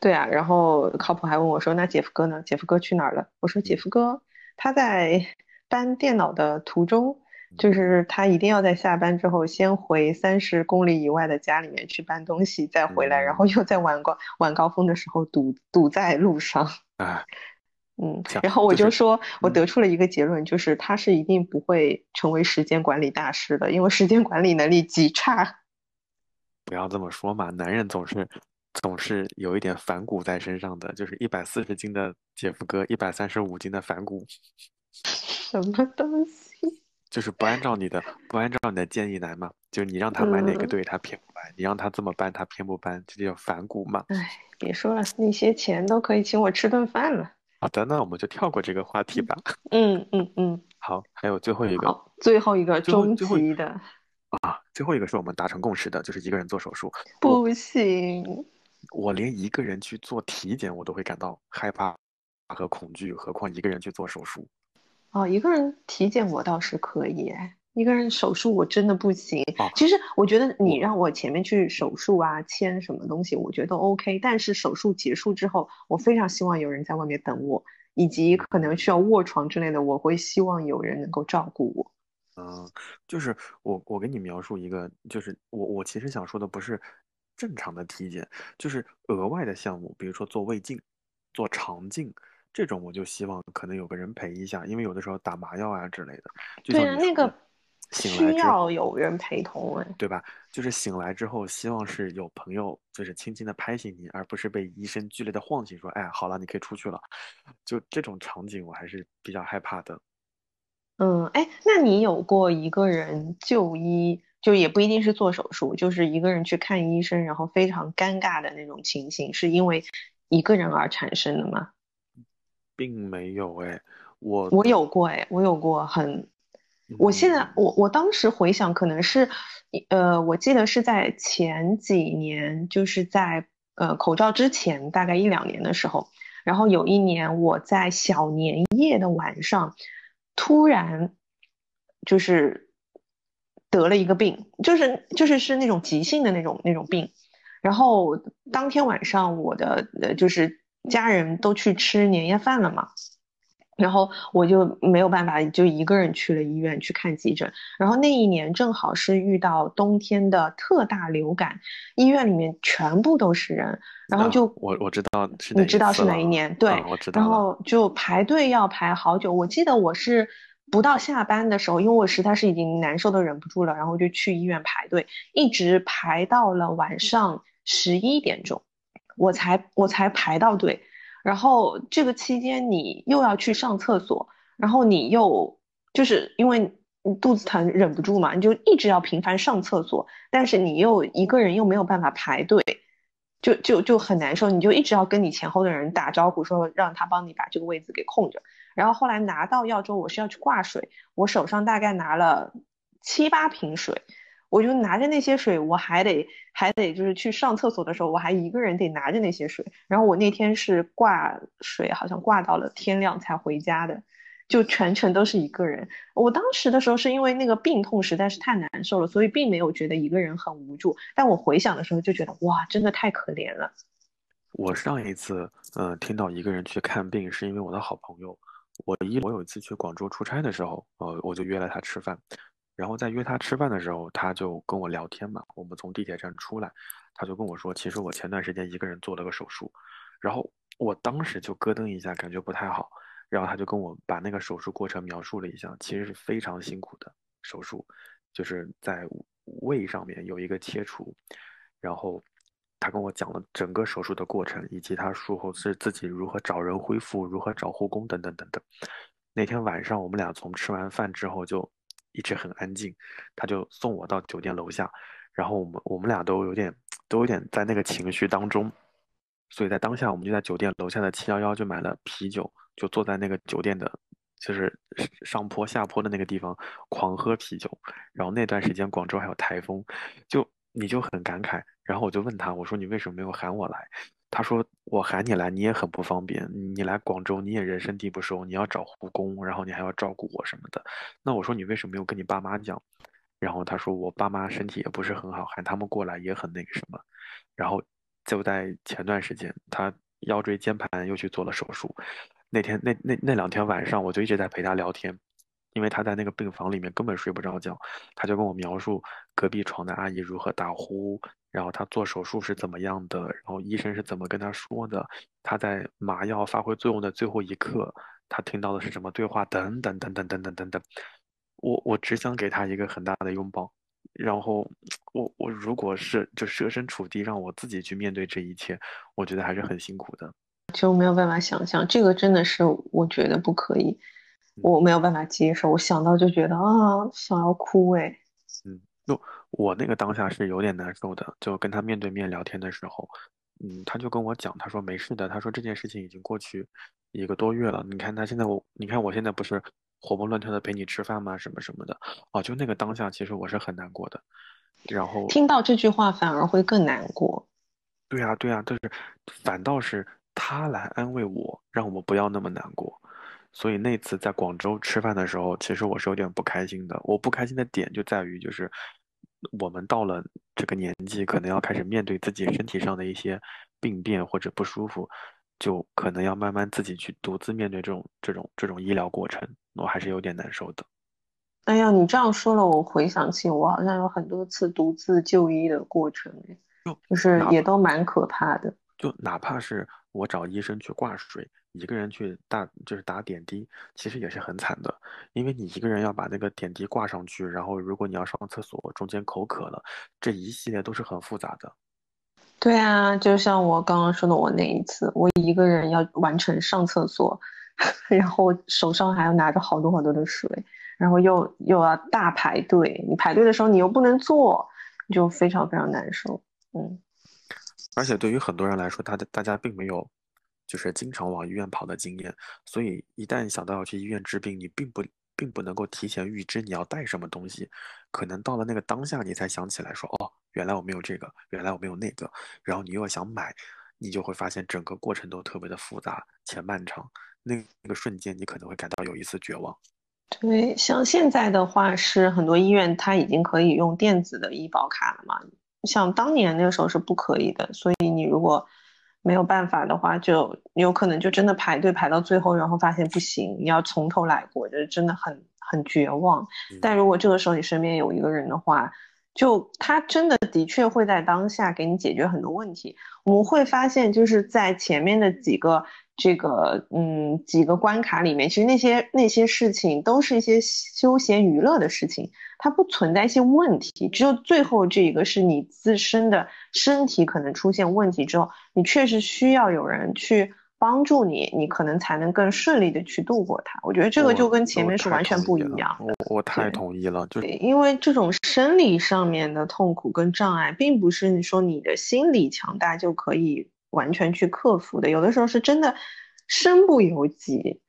对啊。然后靠谱还问我说：“那姐夫哥呢？姐夫哥去哪儿了？”我说：“姐夫哥他在搬电脑的途中，就是他一定要在下班之后先回三十公里以外的家里面去搬东西，再回来，然后又在晚高晚高峰的时候堵堵在路上。”啊，嗯，然后我就就是说，我嗯得出了一个结论，就是他是一定不会成为时间管理大师的，因为时间管理能力极差。不要这么说嘛，男人总是总是有一点反骨在身上的，就是一百四十斤的姐夫哥，一百三十五斤的反骨，什么东西？就是不按照你的不按照你的建议来嘛，就你让他买哪个嗯队，他偏不买；你让他这么搬，他偏不搬，这就叫反骨嘛。哎，别说了，那些钱都可以请我吃顿饭了。好的，那我们就跳过这个话题吧。嗯嗯嗯，好，还有最后一个好，最后一个终极的，啊，最后一个是我们达成共识的，就是一个人做手术。不行。我连一个人去做体检，我都会感到害怕和恐惧，何况一个人去做手术。哦，一个人体检我倒是可以，哎，一个人手术我真的不行。哦其实我觉得你让我前面去手术啊，签什么东西，我觉得 OK。但是手术结束之后，我非常希望有人在外面等我，以及可能需要卧床之类的，我会希望有人能够照顾我。嗯，就是我我给你描述一个，就是我我其实想说的不是正常的体检，就是额外的项目，比如说做胃镜、做肠镜这种，我就希望可能有个人陪一下，因为有的时候打麻药啊之类的，就对那个，需要，有人陪同哎。对吧？就是醒来之后，希望是有朋友就是轻轻的拍醒你，而不是被医生剧烈的晃醒，说，哎，好了，你可以出去了。就这种场景，我还是比较害怕的。嗯，哎，那你有过一个人就医，就也不一定是做手术，就是一个人去看医生，然后非常尴尬的那种情形，是因为一个人而产生的吗？并没有哎，我我有过，哎，我有过很，我现在嗯我我当时回想，可能是，呃，我记得是在前几年，就是在呃口罩之前大概一两年的时候，然后有一年我在小年夜的晚上，突然就是得了一个病，就是就是是那种急性的那种那种病，然后当天晚上我的呃就是家人都去吃年夜饭了嘛。然后我就没有办法，就一个人去了医院去看急诊。然后那一年正好是遇到冬天的特大流感，医院里面全部都是人，然后就我我知道是你知道是哪一年？对，我知道。然后就排队要排好久，我记得我是不到下班的时候，因为我实在是已经难受的忍不住了，然后就去医院排队，一直排到了晚上十一点钟，我才我才排到队。然后这个期间你又要去上厕所，然后你又就是因为你肚子疼忍不住嘛，你就一直要频繁上厕所，但是你又一个人又没有办法排队，就就就很难受，你就一直要跟你前后的人打招呼，说让他帮你把这个位子给空着。然后后来拿到药之后，我是要去挂水，我手上大概拿了七八瓶水。我就拿着那些水，我还得还得就是去上厕所的时候，我还一个人得拿着那些水。然后我那天是挂水，好像挂到了天亮才回家的，就全程都是一个人。我当时的时候是因为那个病痛实在是太难受了，所以并没有觉得一个人很无助。但我回想的时候就觉得哇，真的太可怜了。我上一次嗯听到一个人去看病，是因为我的好朋友。我一我有一次去广州出差的时候，呃，我就约了他吃饭。然后在约他吃饭的时候，他就跟我聊天嘛。我们从地铁站出来，他就跟我说：“其实我前段时间一个人做了个手术。”然后我当时就咯噔一下，感觉不太好。然后他就跟我把那个手术过程描述了一下，其实是非常辛苦的手术，就是在胃上面有一个切除。然后他跟我讲了整个手术的过程，以及他术后是自己如何找人恢复、如何找护工等等等等。那天晚上我们俩从吃完饭之后就。一直很安静，他就送我到酒店楼下，然后我们我们俩都有点都有点在那个情绪当中，所以在当下我们就在酒店楼下的七幺幺就买了啤酒，就坐在那个酒店的，就是上坡下坡的那个地方狂喝啤酒。然后那段时间广州还有台风，就你就很感慨。然后我就问他，我说你为什么没有喊我来？他说：“我喊你来，你也很不方便。你来广州，你也人生地不熟，你要找护工，然后你还要照顾我什么的。那我说你为什么没有跟你爸妈讲？然后他说我爸妈身体也不是很好，喊他们过来也很那个什么。然后就在前段时间，他腰椎间盘又去做了手术。那天那那那两天晚上，我就一直在陪他聊天，因为他在那个病房里面根本睡不着觉，他就跟我描述隔壁床的阿姨如何打呼。”然后他做手术是怎么样的？然后医生是怎么跟他说的？他在麻药发挥作用的最后一刻，他听到的是什么对话？等等等等等等等等。我我只想给他一个很大的拥抱。然后我我如果是就设身处地让我自己去面对这一切，我觉得还是很辛苦的。就没有办法想象，这个真的是我觉得不可以，我没有办法接受。我想到就觉得啊，想要哭哎。嗯。就我那个当下是有点难受的，就跟他面对面聊天的时候，嗯，他就跟我讲，他说没事的，他说这件事情已经过去一个多月了。你看他现在我，你看我现在不是活蹦乱跳的陪你吃饭吗？什么什么的，哦，就那个当下，其实我是很难过的。然后听到这句话反而会更难过。对呀，对呀，就是反倒是他来安慰我，让我不要那么难过。所以那次在广州吃饭的时候，其实我是有点不开心的。我不开心的点就在于，就是我们到了这个年纪，可能要开始面对自己身体上的一些病变或者不舒服，就可能要慢慢自己去独自面对这种这种这种医疗过程，我还是有点难受的。哎呀，你这样说了，我回想起我好像有很多次独自就医的过程，就是也都蛮可怕的。就哪怕是我找医生去挂水。一个人去打就是打点滴，其实也是很惨的，因为你一个人要把那个点滴挂上去，然后如果你要上厕所，中间口渴了，这一系列都是很复杂的。对啊，就像我刚刚说的，我那一次，我一个人要完成上厕所，然后手上还要拿着好多好多的水，然后又又要大排队，你排队的时候你又不能坐，就非常非常难受。嗯，而且对于很多人来说，他的大家并没有。就是经常往医院跑的经验，所以一旦想到要去医院治病，你并不并不能够提前预知你要带什么东西，可能到了那个当下，你才想起来说，哦，原来我没有这个，原来我没有那个，然后你又想买，你就会发现整个过程都特别的复杂且漫长，那那个瞬间你可能会感到有一丝绝望。对，像现在的话是很多医院它已经可以用电子的医保卡了嘛，像当年那个时候是不可以的，所以你如果没有办法的话，就有可能就真的排队排到最后，然后发现不行，你要从头来过，就真的很很绝望。但如果这个时候你身边有一个人的话，就他真的的确会在当下给你解决很多问题。我们会发现，就是在前面的几个。这个嗯，几个关卡里面，其实那些那些事情都是一些休闲娱乐的事情，它不存在一些问题。只有最后这一个是你自身的身体可能出现问题之后，你确实需要有人去帮助你，你可能才能更顺利的去度过它。我觉得这个就跟前面是完全不一样。我我太同意了，就因为这种生理上面的痛苦跟障碍，并不是你说你的心理强大就可以。完全去克服的，有的时候是真的身不由己，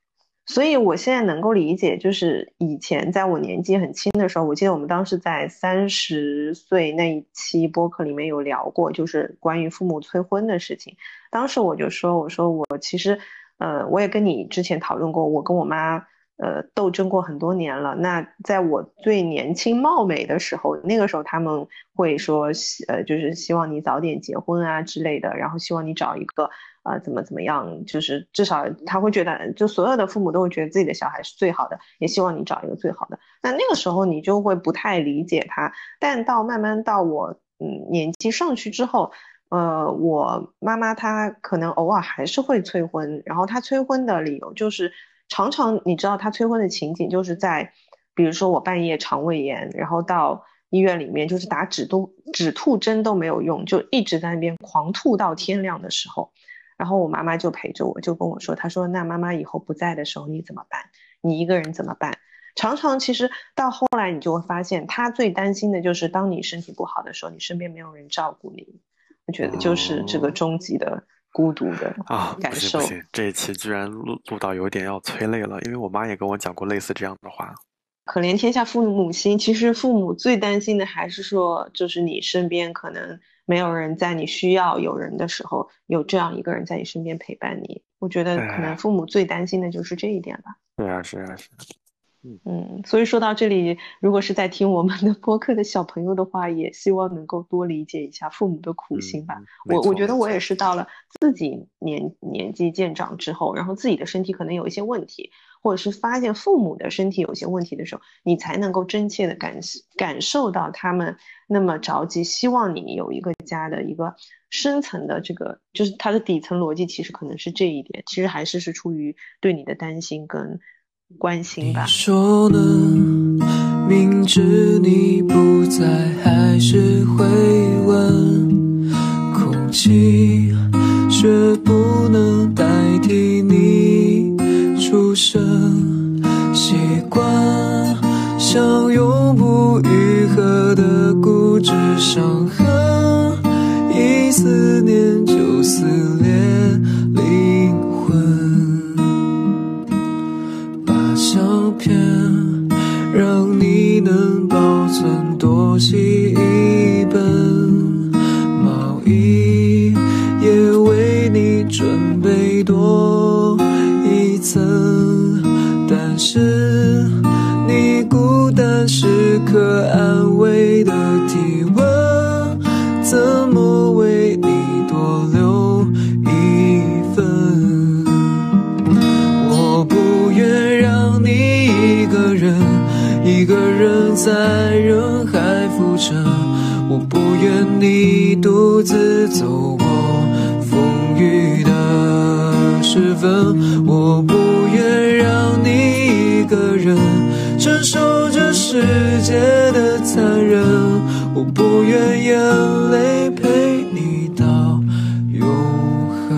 所以我现在能够理解，就是以前在我年纪很轻的时候，我记得我们当时在三十岁那一期播客里面有聊过，就是关于父母催婚的事情。当时我就说，我说我其实，呃，我也跟你之前讨论过，我跟我妈。呃，斗争过很多年了。那在我最年轻貌美的时候，那个时候他们会说，呃，就是希望你早点结婚啊之类的，然后希望你找一个，呃，怎么怎么样，就是至少他会觉得，就所有的父母都会觉得自己的小孩是最好的，也希望你找一个最好的。那那个时候你就会不太理解他。但到慢慢到我，嗯，年纪上去之后，呃，我妈妈她可能偶尔还是会催婚，然后她催婚的理由就是。常常你知道他催婚的情景，就是在，比如说我半夜肠胃炎，然后到医院里面，就是打止吐止吐针都没有用，就一直在那边狂吐到天亮的时候，然后我妈妈就陪着我，就跟我说，她说那妈妈以后不在的时候你怎么办？你一个人怎么办？常常其实到后来你就会发现，他最担心的就是当你身体不好的时候，你身边没有人照顾你，我觉得就是这个终极的。孤独的啊，感受。不行不行，这一期居然录录到有点要催泪了，因为我妈也跟我讲过类似这样的话。可怜天下父母心，其实父母最担心的还是说，就是你身边可能没有人在你需要有人的时候，有这样一个人在你身边陪伴你。我觉得可能父母最担心的就是这一点吧。对啊，是啊，是。嗯，所以说到这里，如果是在听我们的播客的小朋友的话，也希望能够多理解一下父母的苦心吧。我我觉得我也是到了自己年年纪渐长之后，然后自己的身体可能有一些问题，或者是发现父母的身体有些问题的时候，你才能够真切的感感受到他们那么着急，希望你有一个家的一个深层的这个，就是它的底层逻辑，其实可能是这一点，其实还是是出于对你的担心跟。关心吧。你说呢？明知你不在，还是会问。空气却不能代替你出声。习惯像永不愈合的固执伤痕，一思存多写一本。毛衣也为你准备多一层，但是你孤单时刻安慰的体温，怎么为你多留一份？我不愿让你。一个人，一个人在人海浮沉。我不愿你独自走过风雨的时分，我不愿让你一个人承受这世界的残忍。我不愿眼泪陪你到永恒。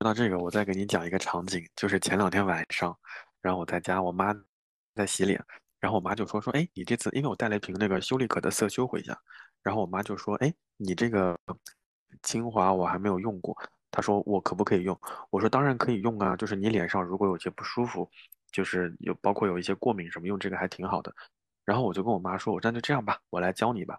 说到这个，我再给你讲一个场景，就是前两天晚上，然后我在家，我妈在洗脸，然后我妈就说说，哎，你这次因为我带了一瓶那个修丽可的色修回家，然后我妈就说，哎，你这个精华我还没有用过，她说我可不可以用？我说当然可以用啊，就是你脸上如果有些不舒服，就是有包括有一些过敏什么，用这个还挺好的。然后我就跟我妈说，我说那就这样吧，我来教你吧，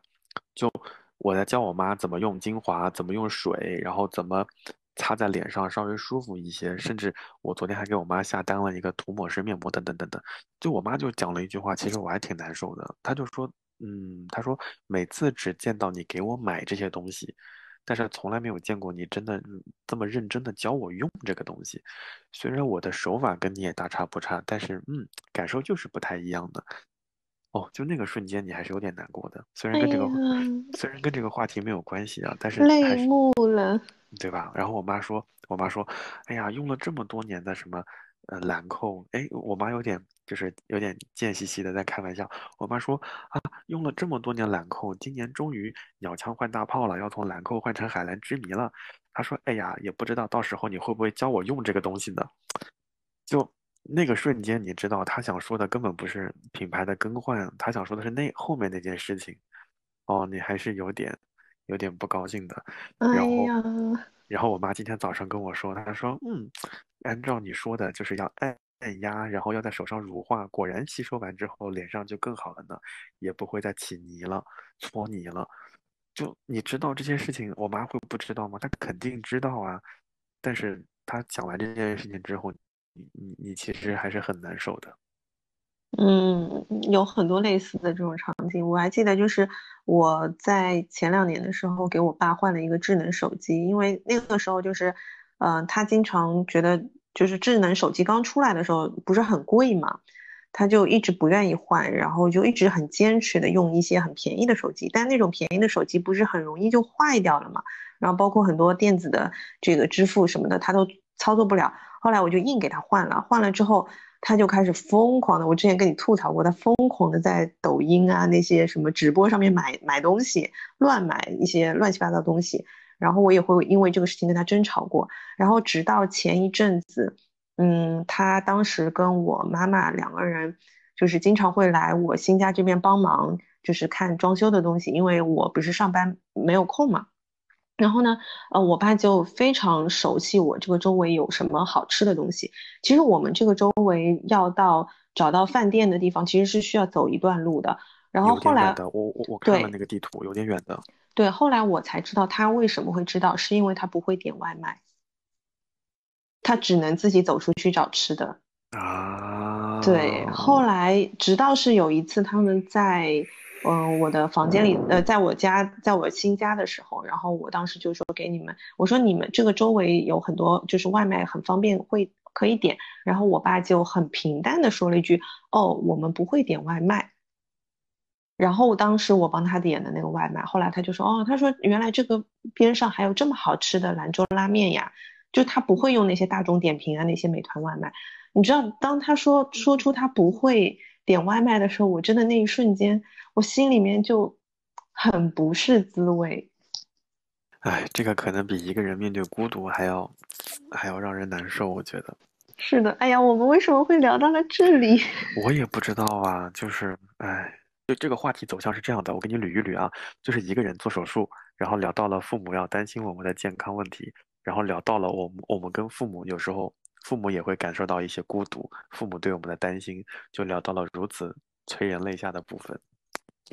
就我来教我妈怎么用精华，怎么用水，然后怎么。擦在脸上稍微舒服一些，甚至我昨天还给我妈下单了一个涂抹式面膜，等等等等。就我妈就讲了一句话，其实我还挺难受的。她就说：“嗯，她说每次只见到你给我买这些东西，但是从来没有见过你真的这么认真的教我用这个东西。虽然我的手法跟你也大差不差，但是嗯，感受就是不太一样的。哦，就那个瞬间，你还是有点难过的。虽然跟这个虽然跟这个话题没有关系啊，但是泪目了，对吧？然后我妈说，我妈说，哎呀，用了这么多年的什么呃兰蔻，哎，我妈有点就是有点贱兮兮的在开玩笑。我妈说啊，用了这么多年兰蔻，今年终于鸟枪换大炮了，要从兰蔻换成海蓝之谜了。她说，哎呀，也不知道到时候你会不会教我用这个东西呢？就。那个瞬间，你知道他想说的根本不是品牌的更换，他想说的是那后面那件事情。哦，你还是有点有点不高兴的。然后，然后我妈今天早上跟我说，她说，嗯，按照你说的，就是要按按压，然后要在手上乳化，果然吸收完之后脸上就更好了呢，也不会再起泥了、搓泥了。就你知道这些事情，我妈会不知道吗？她肯定知道啊。但是她讲完这件事情之后。你你你其实还是很难受的，嗯，有很多类似的这种场景，我还记得，就是我在前两年的时候给我爸换了一个智能手机，因为那个时候就是，嗯，他经常觉得就是智能手机刚出来的时候不是很贵嘛，他就一直不愿意换，然后就一直很坚持的用一些很便宜的手机，但那种便宜的手机不是很容易就坏掉了嘛，然后包括很多电子的这个支付什么的，他都操作不了。后来我就硬给他换了，换了之后他就开始疯狂的。我之前跟你吐槽过，他疯狂的在抖音啊那些什么直播上面买买东西，乱买一些乱七八糟东西。然后我也会因为这个事情跟他争吵过。然后直到前一阵子，嗯，他当时跟我妈妈两个人就是经常会来我新家这边帮忙，就是看装修的东西，因为我不是上班没有空嘛。然后呢，呃，我爸就非常熟悉我这个周围有什么好吃的东西。其实我们这个周围要到找到饭店的地方，其实是需要走一段路的。然后后来，我我我看了那个地图，有点远的。对，后来我才知道他为什么会知道，是因为他不会点外卖，他只能自己走出去找吃的。啊。对，后来直到是有一次他们在。嗯，我的房间里，呃，在我家，在我新家的时候，然后我当时就说给你们，我说你们这个周围有很多，就是外卖很方便，会可以点。然后我爸就很平淡的说了一句，哦，我们不会点外卖。然后当时我帮他点的那个外卖，后来他就说，哦，他说原来这个边上还有这么好吃的兰州拉面呀，就他不会用那些大众点评啊，那些美团外卖。你知道，当他说说出他不会。点外卖的时候，我真的那一瞬间，我心里面就很不是滋味。哎，这个可能比一个人面对孤独还要还要让人难受，我觉得。是的，哎呀，我们为什么会聊到了这里？我也不知道啊，就是，哎，就这个话题走向是这样的，我给你捋一捋啊，就是一个人做手术，然后聊到了父母要担心我们的健康问题，然后聊到了我们我们跟父母有时候。父母也会感受到一些孤独，父母对我们的担心，就聊到了如此催人泪下的部分。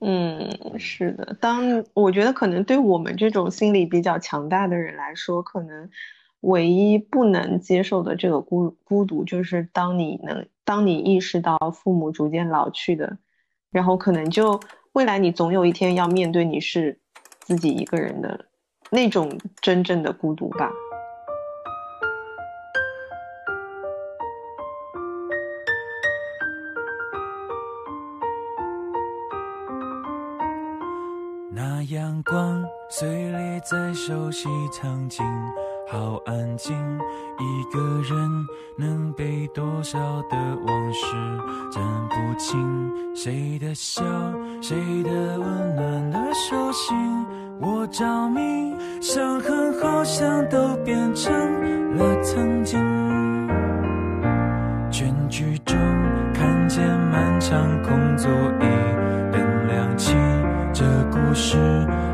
嗯，是的。当我觉得可能对我们这种心理比较强大的人来说，可能唯一不能接受的这个孤孤独，就是当你能当你意识到父母逐渐老去的，然后可能就未来你总有一天要面对你是自己一个人的那种真正的孤独吧。光碎裂在熟悉场景，好安静。一个人能背多少的往事，讲不清。谁的笑，谁的温暖的手心，我着迷。伤痕好像都变成了曾经。全剧终看见漫长空座椅，灯亮起。这故事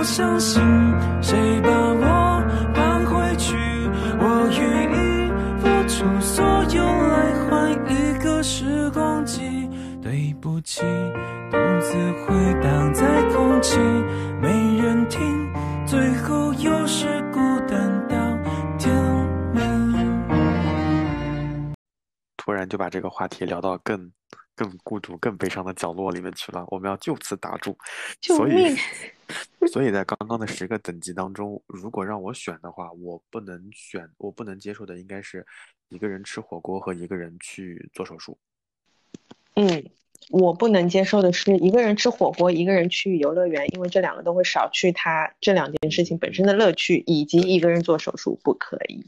好相信？谁把我搬回去？我愿意付出所有来换一个时光机。对不起，独自回荡在空气，没人听，最后又是孤单到天明。突然就把这个话题聊到更。更孤独、更悲伤的角落里面去了。我们要就此打住。所以，所以在刚刚的十个等级当中，如果让我选的话，我不能选，我不能接受的应该是一个人吃火锅和一个人去做手术。嗯，我不能接受的是一个人吃火锅，一个人去游乐园，因为这两个都会少去他这两件事情本身的乐趣，以及一个人做手术不可以。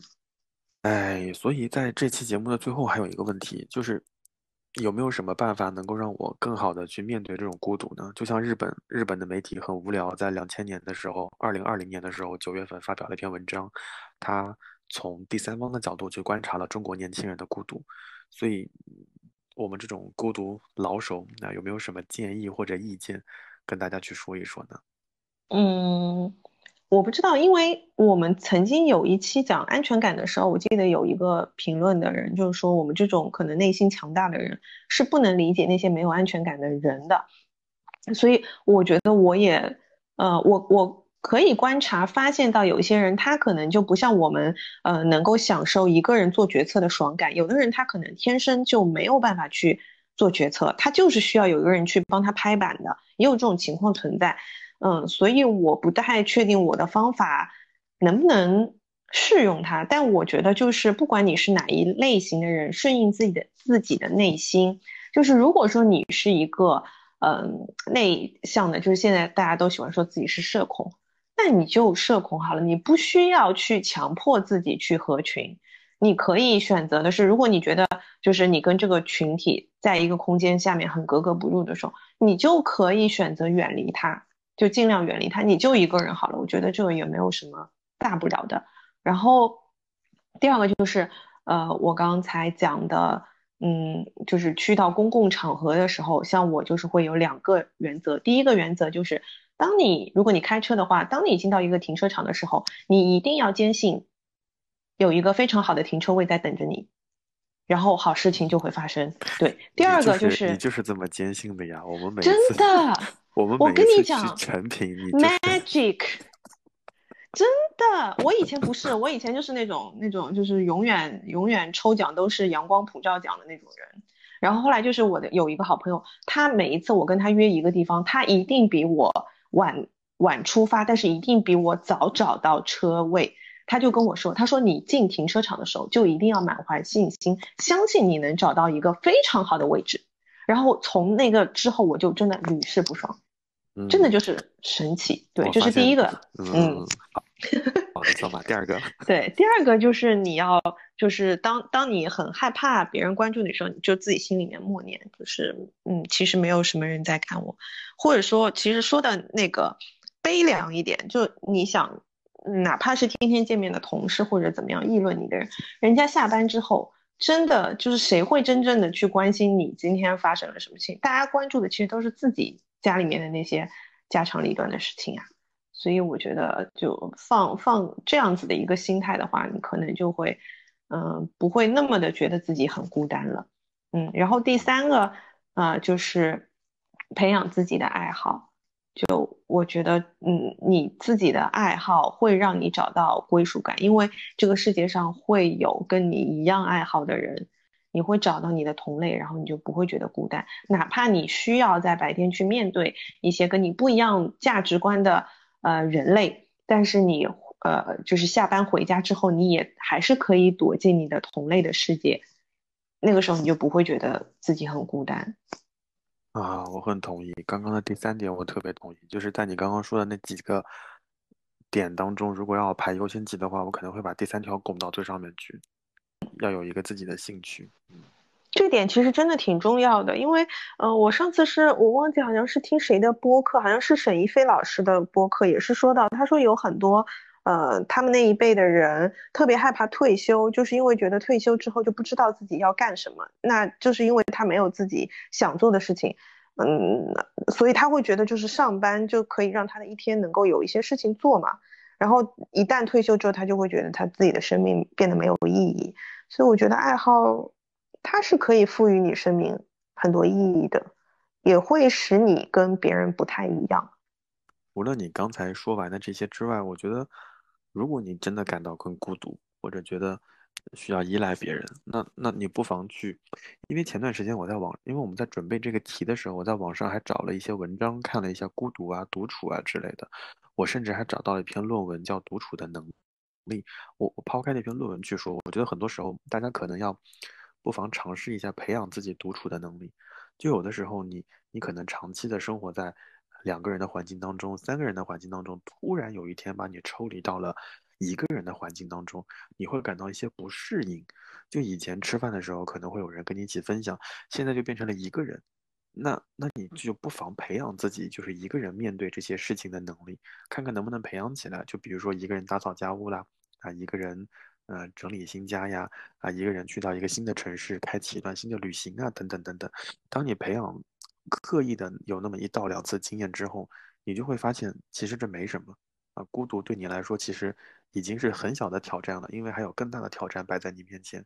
哎，所以在这期节目的最后还有一个问题，就是。有没有什么办法能够让我更好的去面对这种孤独呢？就像日本日本的媒体很无聊，在两千年的时候，二零二零年的时候九月份发表了一篇文章，他从第三方的角度去观察了中国年轻人的孤独。所以，我们这种孤独老手，那有没有什么建议或者意见，跟大家去说一说呢？嗯。我不知道，因为我们曾经有一期讲安全感的时候，我记得有一个评论的人就是说，我们这种可能内心强大的人是不能理解那些没有安全感的人的。所以我觉得我也，呃，我我可以观察发现到有一些人他可能就不像我们，呃，能够享受一个人做决策的爽感。有的人他可能天生就没有办法去做决策，他就是需要有一个人去帮他拍板的，也有这种情况存在。嗯，所以我不太确定我的方法能不能适用它，但我觉得就是不管你是哪一类型的人，顺应自己的自己的内心。就是如果说你是一个嗯内向的，就是现在大家都喜欢说自己是社恐，那你就社恐好了，你不需要去强迫自己去合群。你可以选择的是，如果你觉得就是你跟这个群体在一个空间下面很格格不入的时候，你就可以选择远离他。就尽量远离他，你就一个人好了。我觉得这个也没有什么大不了的。然后第二个就是，呃，我刚才讲的，嗯，就是去到公共场合的时候，像我就是会有两个原则。第一个原则就是，当你如果你开车的话，当你进到一个停车场的时候，你一定要坚信有一个非常好的停车位在等着你，然后好事情就会发生。对，第二个就是你就是这么坚信的呀。我们每真的。我们我跟你讲成品，magic，真的，我以前不是，我以前就是那种那种就是永远永远抽奖都是阳光普照奖的那种人。然后后来就是我的有一个好朋友，他每一次我跟他约一个地方，他一定比我晚晚出发，但是一定比我早找到车位。他就跟我说，他说你进停车场的时候就一定要满怀信心，相信你能找到一个非常好的位置。然后从那个之后，我就真的屡试不爽，真的就是神奇。对，这是第一个。嗯，好，好的，走吧。第二个，对，第二个就是你要，就是当当你很害怕别人关注你的时候，你就自己心里面默念，就是嗯，其实没有什么人在看我，或者说，其实说的那个悲凉一点，就你想，哪怕是天天见面的同事或者怎么样议论你的人，人家下班之后。真的就是谁会真正的去关心你今天发生了什么事情？大家关注的其实都是自己家里面的那些家长里短的事情啊。所以我觉得就放放这样子的一个心态的话，你可能就会，嗯，不会那么的觉得自己很孤单了。嗯，然后第三个，呃，就是培养自己的爱好。就我觉得，嗯，你自己的爱好会让你找到归属感，因为这个世界上会有跟你一样爱好的人，你会找到你的同类，然后你就不会觉得孤单。哪怕你需要在白天去面对一些跟你不一样价值观的呃人类，但是你呃就是下班回家之后，你也还是可以躲进你的同类的世界，那个时候你就不会觉得自己很孤单。啊，我很同意刚刚的第三点，我特别同意。就是在你刚刚说的那几个点当中，如果要排优先级的话，我可能会把第三条拱到最上面去，要有一个自己的兴趣。嗯，这点其实真的挺重要的，因为呃，我上次是我忘记好像是听谁的播客，好像是沈一飞老师的播客，也是说到，他说有很多呃，他们那一辈的人特别害怕退休，就是因为觉得退休之后就不知道自己要干什么，那就是因为他没有自己想做的事情。嗯，所以他会觉得就是上班就可以让他的一天能够有一些事情做嘛。然后一旦退休之后，他就会觉得他自己的生命变得没有意义。所以我觉得爱好，它是可以赋予你生命很多意义的，也会使你跟别人不太一样。除了你刚才说完的这些之外，我觉得，如果你真的感到更孤独，或者觉得需要依赖别人，那那你不妨去，因为前段时间我在网，因为我们在准备这个题的时候，我在网上还找了一些文章，看了一下孤独啊、独处啊之类的。我甚至还找到了一篇论文，叫《独处的能力》。我我抛开那篇论文去说，我觉得很多时候大家可能要不妨尝试一下培养自己独处的能力。就有的时候，你你可能长期的生活在两个人的环境当中、三个人的环境当中，突然有一天把你抽离到了一个人的环境当中，你会感到一些不适应。就以前吃饭的时候可能会有人跟你一起分享，现在就变成了一个人。那那你就不妨培养自己，就是一个人面对这些事情的能力，看看能不能培养起来。就比如说一个人打扫家务啦，啊，一个人呃整理新家呀，啊，一个人去到一个新的城市，开启一段新的旅行啊，等等等等。当你培养刻意的有那么一到两次经验之后，你就会发现其实这没什么啊。孤独对你来说其实已经是很小的挑战了，因为还有更大的挑战摆在你面前。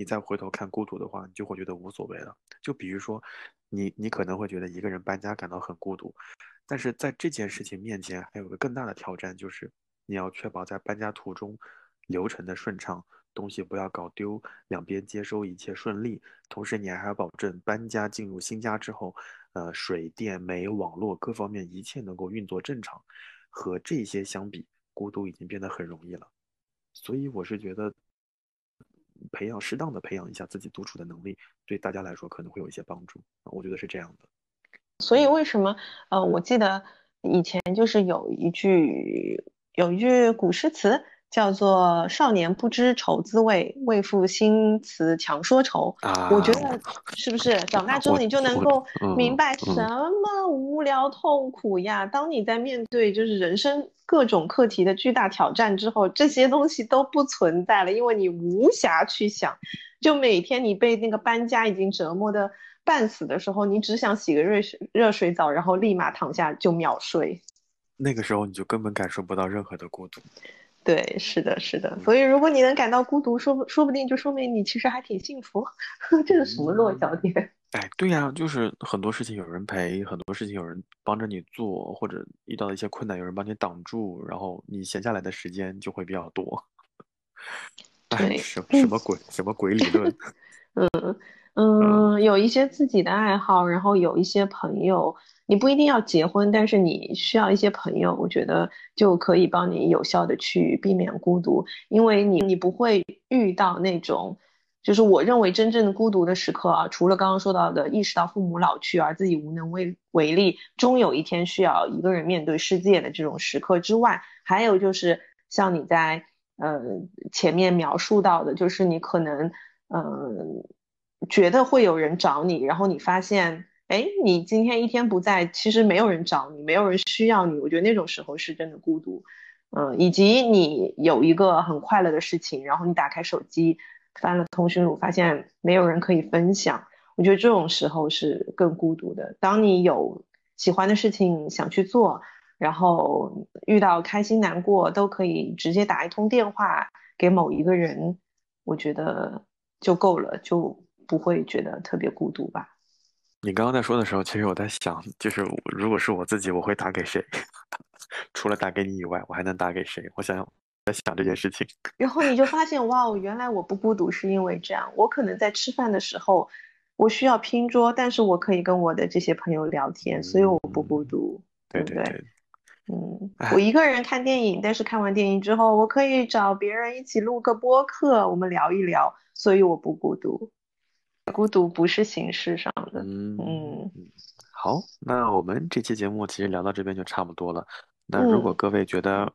你再回头看孤独的话，你就会觉得无所谓了。就比如说，你你可能会觉得一个人搬家感到很孤独，但是在这件事情面前，还有个更大的挑战，就是你要确保在搬家途中流程的顺畅，东西不要搞丢，两边接收一切顺利。同时，你还要保证搬家进入新家之后，呃，水电煤网络各方面一切能够运作正常。和这些相比，孤独已经变得很容易了。所以，我是觉得。培养适当的培养一下自己独处的能力，对大家来说可能会有一些帮助。我觉得是这样的。所以为什么呃，我记得以前就是有一句有一句古诗词叫做“少年不知愁滋味，为赋新词强说愁”。我觉得是不是长大之后你就能够明白什么无聊痛苦呀？当你在面对就是人生。各种课题的巨大挑战之后，这些东西都不存在了，因为你无暇去想。就每天你被那个搬家已经折磨的半死的时候，你只想洗个热水热水澡，然后立马躺下就秒睡。那个时候你就根本感受不到任何的孤独。对，是的，是的。所以如果你能感到孤独，说不说不定就说明你其实还挺幸福。这是什么落脚点？哎，对呀，就是很多事情有人陪，很多事情有人帮着你做，或者遇到一些困难有人帮你挡住，然后你闲下来的时间就会比较多。对，什什么鬼？什么鬼理论？嗯嗯，有一些自己的爱好，然后有一些朋友，你不一定要结婚，但是你需要一些朋友，我觉得就可以帮你有效的去避免孤独，因为你你不会遇到那种。就是我认为真正的孤独的时刻啊，除了刚刚说到的意识到父母老去而自己无能为为力，终有一天需要一个人面对世界的这种时刻之外，还有就是像你在呃前面描述到的，就是你可能嗯觉得会有人找你，然后你发现哎你今天一天不在，其实没有人找你，没有人需要你，我觉得那种时候是真的孤独，嗯，以及你有一个很快乐的事情，然后你打开手机。翻了通讯录，发现没有人可以分享。我觉得这种时候是更孤独的。当你有喜欢的事情想去做，然后遇到开心难过都可以直接打一通电话给某一个人，我觉得就够了，就不会觉得特别孤独吧。你刚刚在说的时候，其实我在想，就是如果是我自己，我会打给谁？除了打给你以外，我还能打给谁？我想想。在想这件事情，然后你就发现哇哦，原来我不孤独是因为这样。我可能在吃饭的时候，我需要拼桌，但是我可以跟我的这些朋友聊天，所以我不孤独，对不对？嗯，我一个人看电影，但是看完电影之后，我可以找别人一起录个播客，我们聊一聊，所以我不孤独。孤独不是形式上的。嗯嗯。好，那我们这期节目其实聊到这边就差不多了。那如果各位觉得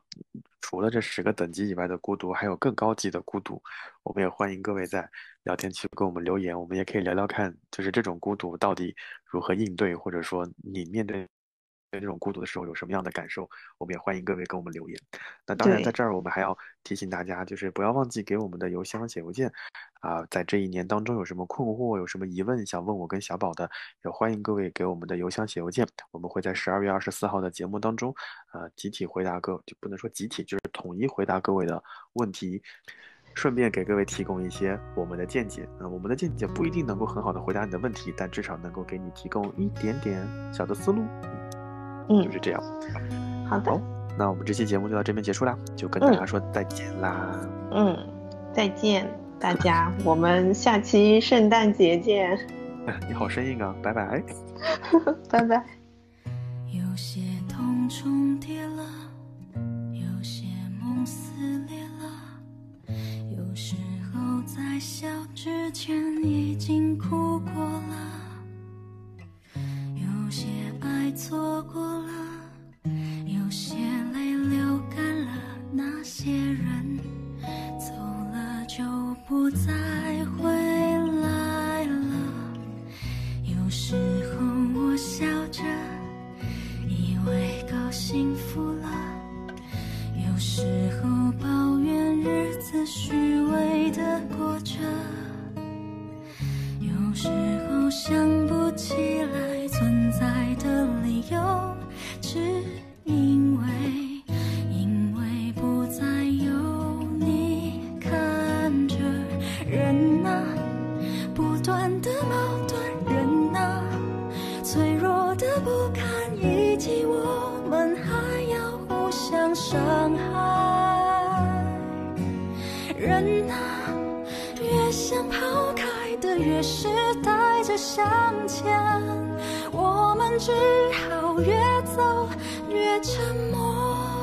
除了这十个等级以外的孤独，还有更高级的孤独，我们也欢迎各位在聊天区给我们留言，我们也可以聊聊看，就是这种孤独到底如何应对，或者说你面对这种孤独的时候有什么样的感受？我们也欢迎各位跟我们留言。那当然，在这儿我们还要提醒大家，就是不要忘记给我们的邮箱写邮件啊。在这一年当中有什么困惑、有什么疑问想问我跟小宝的，也欢迎各位给我们的邮箱写邮件。我们会在十二月二十四号的节目当中，呃，集体回答各，就不能说集体，就是统一回答各位的问题。顺便给各位提供一些我们的见解，那我们的见解不一定能够很好的回答你的问题，但至少能够给你提供一点点小的思路。嗯，就是这样。好的，那我们这期节目就到这边结束啦，就跟大家说再见啦。嗯，再见大家，我们下期圣诞节见。你好生硬啊，拜拜。拜拜。有些痛重叠了，有些梦撕裂了，有时候在笑之前已经哭过了。有些爱错过了，有些泪流干了，那些人走了就不再回来了。有时候我笑着，以为够幸福了；有时候抱怨日子虚伪的过着；有时候想不起来。存在的有，只因为，因为不再有你看着。人啊，不断的矛盾；人啊，脆弱的不堪，以及我们还要互相伤害。人啊，越想抛开的，越是带着向前。只好越走越沉默。